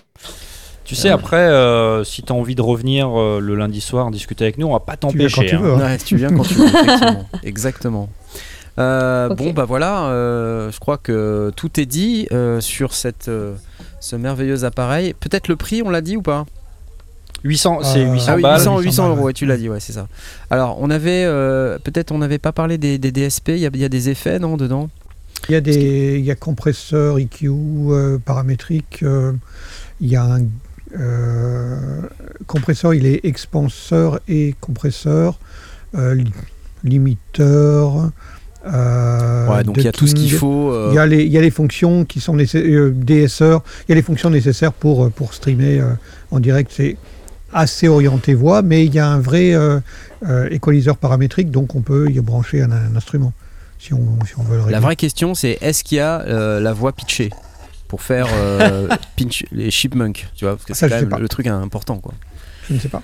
Tu sais, après, euh, si tu as envie de revenir euh, le lundi soir discuter avec nous, on va pas Tu viens quand t'empêcher. tu hein. veux. hein. Ouais, tu viens quand tu veux, effectivement. Exactement. Euh. Bon, bah voilà, euh, je crois que tout est dit euh, sur cette, euh, ce merveilleux appareil. Peut-être le prix, on l'a dit ou pas? 800, c'est Euh, 800 Ah oui, balles. 800, 800 800 balles, euros, ouais. tu l'as dit, ouais, c'est ça. Alors, on avait, euh, peut-être on n'avait pas parlé des, des DSP, il y, a- il y a des effets, non, dedans? Il y a des, il y a compresseur EQ euh, paramétrique. euh, il y a un compresseur, il est expanseur et compresseur, euh, li- limiteur. euh, Ouais, donc il y a tout ce qu'il faut. euh, Il y, a les, il y a les fonctions qui sont nécessaires, DSR, il y a les fonctions nécessaires pour, euh, pour streamer euh, en direct. C'est assez orienté voix, mais il y a un vrai euh, euh, équaliseur paramétrique, donc on peut y brancher un, un instrument si on, si on veut le La vraie question, c'est est-ce qu'il y a euh, la voix pitchée? Pour faire euh, pinch- les chipmunks, tu vois, parce que Ça, c'est quand même le truc important, quoi. Je ne sais pas.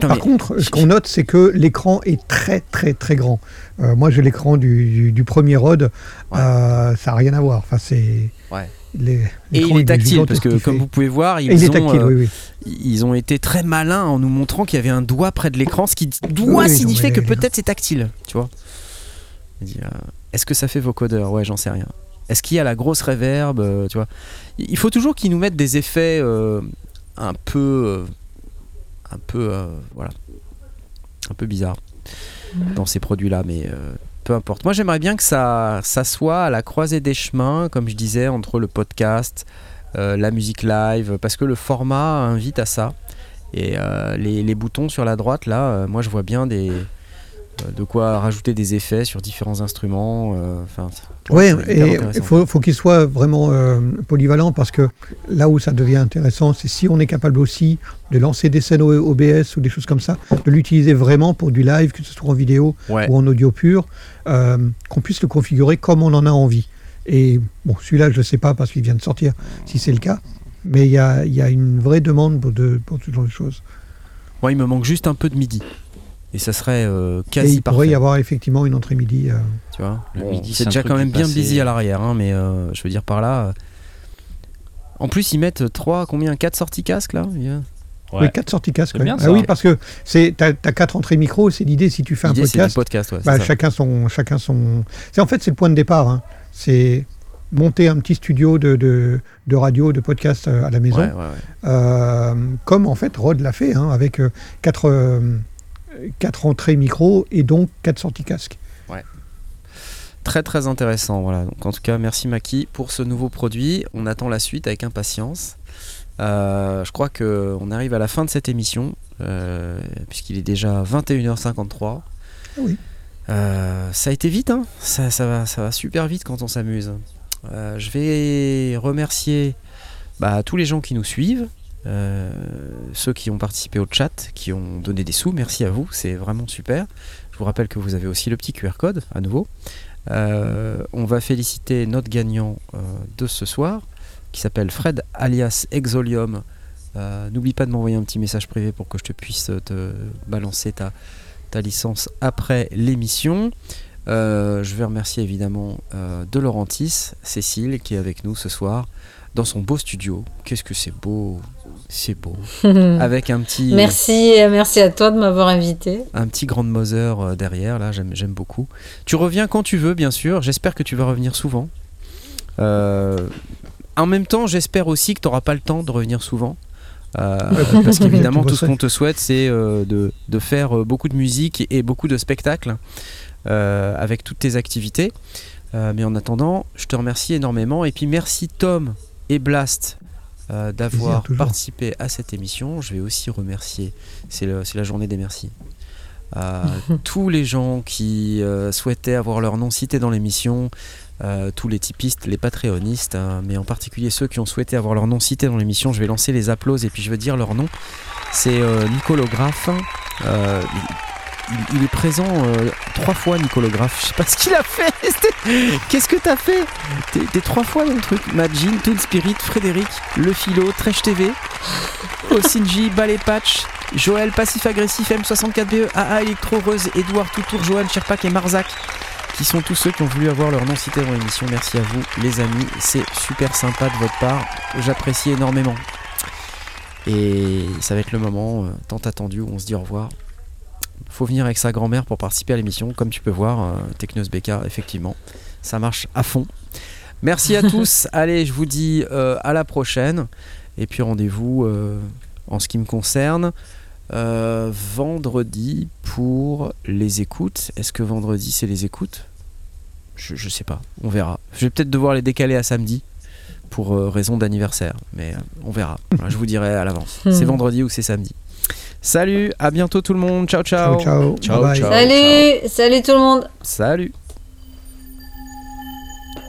Par contre, ce qu'on note, c'est que l'écran est très très très grand. Euh, moi, j'ai l'écran du, du- du premier Rod, Ouais. euh, ça n'a rien à voir. Enfin, c'est. Ouais. les- Et il est tactile, parce que comme vous pouvez voir, ils, il ont, tactile, euh, oui, oui. ils ont été très malins en nous montrant qu'il y avait un doigt près de l'écran, ce qui doit Oui, signifier que peut-être c'est tactile, tu vois. Est-ce que ça fait vocodeur Ouais, j'en sais rien. Est-ce qu'il y a la grosse reverb euh, Tu vois, il faut toujours qu'ils nous mettent des effets euh, un peu, euh, un peu, voilà, un peu bizarre dans ces produits-là, mais peu importe. Moi, j'aimerais bien que ça, ça soit à la croisée des chemins, comme je disais, entre le podcast, la musique live, parce que le format invite à ça. Et les, les boutons sur la droite, là, moi, je vois bien des de quoi rajouter des effets sur différents instruments. euh, Enfin, Oui, et il faut, faut qu'il soit vraiment euh, polyvalent parce que là où ça devient intéressant, c'est si on est capable aussi de lancer des scènes OBS ou des choses comme ça, de l'utiliser vraiment pour du live, que ce soit en vidéo Ouais. ou en audio pur, euh, qu'on puisse le configurer comme on en a envie. Et bon, celui-là, je ne sais pas parce qu'il vient de sortir, si c'est le cas, mais il y a, il y a une vraie demande pour, de, pour ce genre de choses. Moi, il me manque juste un peu de midi. Et ça serait euh, Et quasi il pourrait parfait. y avoir effectivement une entrée midi. euh, Tu vois Le Bon, midi, c'est c'est un déjà truc quand même bien passé. busy à l'arrière, hein, mais euh, je veux dire par là. euh, En plus, ils mettent 3, combien 4 sorties casque là Il y a- Ouais. Oui, quatre sorties casque. C'est ouais. bien, Ah oui, parce que c'est t'as as quatre entrées micro. C'est l'idée si tu fais un L'idée, c'est du podcast, podcast. Ouais, c'est bah, ça. chacun son chacun son. C'est en fait c'est le point de départ. hein. C'est monter un petit studio de, de, de radio, de podcast euh, à la maison, Ouais, ouais, ouais. Euh, comme en fait Rod l'a fait, hein, avec euh, quatre euh, quatre entrées micro et donc quatre sorties casque. Très très intéressant. Voilà. Donc, en tout cas, merci Maki pour ce nouveau produit. On attend la suite avec impatience. Euh, je crois que on arrive à la fin de cette émission, euh, puisqu'il est déjà 21h53. Ah oui. Euh, ça a été vite, hein ça, ça, va, ça va super vite quand on s'amuse. Je vais remercier bah, tous les gens qui nous suivent, euh, ceux qui ont participé au chat, qui ont donné des sous, merci à vous, c'est vraiment super. Je vous rappelle que vous avez aussi le petit QR code à nouveau. Euh, on va féliciter notre gagnant euh, de ce soir, qui s'appelle Fred alias Exolium. N'oublie pas de m'envoyer un petit message privé pour que je te puisse te balancer ta, ta licence après l'émission. Je vais remercier évidemment De Laurentis, Cécile, qui est avec nous ce soir dans son beau studio. Qu'est-ce que c'est beau, c'est beau. Avec un petit, Merci, merci à toi de m'avoir invité. un petit Grand Mother euh, derrière, là, j'aime, j'aime beaucoup. Tu reviens quand tu veux, bien sûr. J'espère que tu vas revenir souvent. Euh, en même temps, j'espère aussi que tu n'auras pas le temps de revenir souvent. Euh, parce qu'évidemment, tout ce qu'on te souhaite, c'est euh, de, de faire euh, beaucoup de musique et, et beaucoup de spectacles euh, avec toutes tes activités. Euh, mais en attendant, je te remercie énormément. Et puis merci Tom et Blast euh, d'avoir participé à cette émission. Je vais aussi remercier, c'est la journée des merci. Euh, tous les gens qui euh, souhaitaient avoir leur nom cité dans l'émission, euh, tous les typistes, les patreonistes, euh, mais en particulier ceux qui ont souhaité avoir leur nom cité dans l'émission. Je vais lancer les applauses et puis je vais dire leur nom. C'est Nicolographe. Il, il est présent euh, trois fois, Nicolographe. Je sais pas ce qu'il a fait. Qu'est-ce que t'as fait? T'es trois fois dans le truc. Majin, Toon Spirit, Frédéric, Le Philo, Trèche TV, Osinji, Ballet Patch, Joël, Passif Agressif, M64BE, AA Electro, Rose, Edouard Toutour, Johan, Sherpak et Marzac qui sont tous ceux qui ont voulu avoir leur nom cité dans l'émission. Merci à vous, les amis. C'est super sympa de votre part. J'apprécie énormément. Et ça va être le moment euh, tant attendu où on se dit au revoir. Faut venir avec sa grand-mère pour participer à l'émission. Comme tu peux voir, euh, Technos BK, effectivement, ça marche à fond. Merci à tous. Allez, je vous dis euh, à la prochaine. Et puis rendez-vous euh, en ce qui me concerne. euh, vendredi pour les écoutes. Est-ce que vendredi c'est les écoutes? Je, je sais pas, on verra. Je vais peut-être devoir les décaler à samedi pour euh, raison d'anniversaire, mais euh, on verra. Je vous dirai à l'avance. C'est vendredi ou c'est samedi. Salut, à bientôt tout le monde. Ciao ciao. Ciao, ciao. Ciao, Bye bye. ciao. Salut, salut tout le monde. Salut.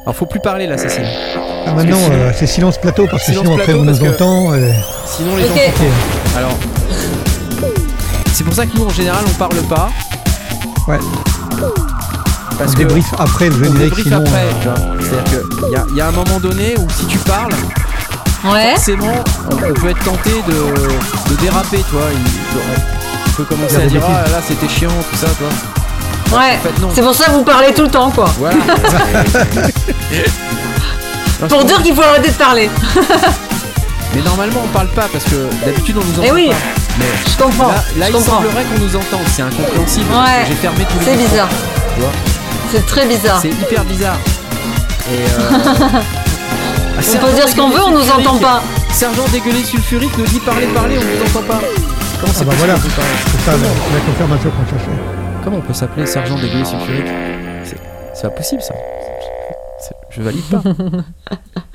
Alors faut plus parler là, Cécile. Ah, maintenant, que euh, c'est silence plateau parce que Silence sinon après on nous que- entend. euh, Sinon les Ok. gens. ok. Alors, c'est pour ça que nous en général on parle pas. Ouais. Parce on que débrief après le on générique. débriefe Sinon, après. euh. C'est-à-dire qu'il y a un moment donné où si tu parles, Ouais. forcément, on, on peut être tenté de, de déraper, toi. Il peut commencer à dire ah là c'était chiant, tout ça, toi. Ouais. En fait non. C'est pour ça que vous parlez tout le temps, quoi. Voilà. Pour dire qu'il faut arrêter de parler. Mais normalement on parle pas parce que d'habitude on nous entend Eh oui. pas. Mais Je comprends. là, là je il comprends. semblerait qu'on nous entende, c'est incompréhensible. Ouais. J'ai fermé tous les C'est bizarre. C'est très bizarre. C'est hyper bizarre. Et euh... On peut dire ce qu'on veut, on nous entend pas. Sergent dégueulé sulfurique nous dit parler, parler, on nous entend pas. Comment c'est Ah bah voilà. on peut parler C'est ça la, la confirmation qu'on cherchait. Comment on peut s'appeler sergent dégueulé sulfurique? C'est pas possible ça. Je valide pas.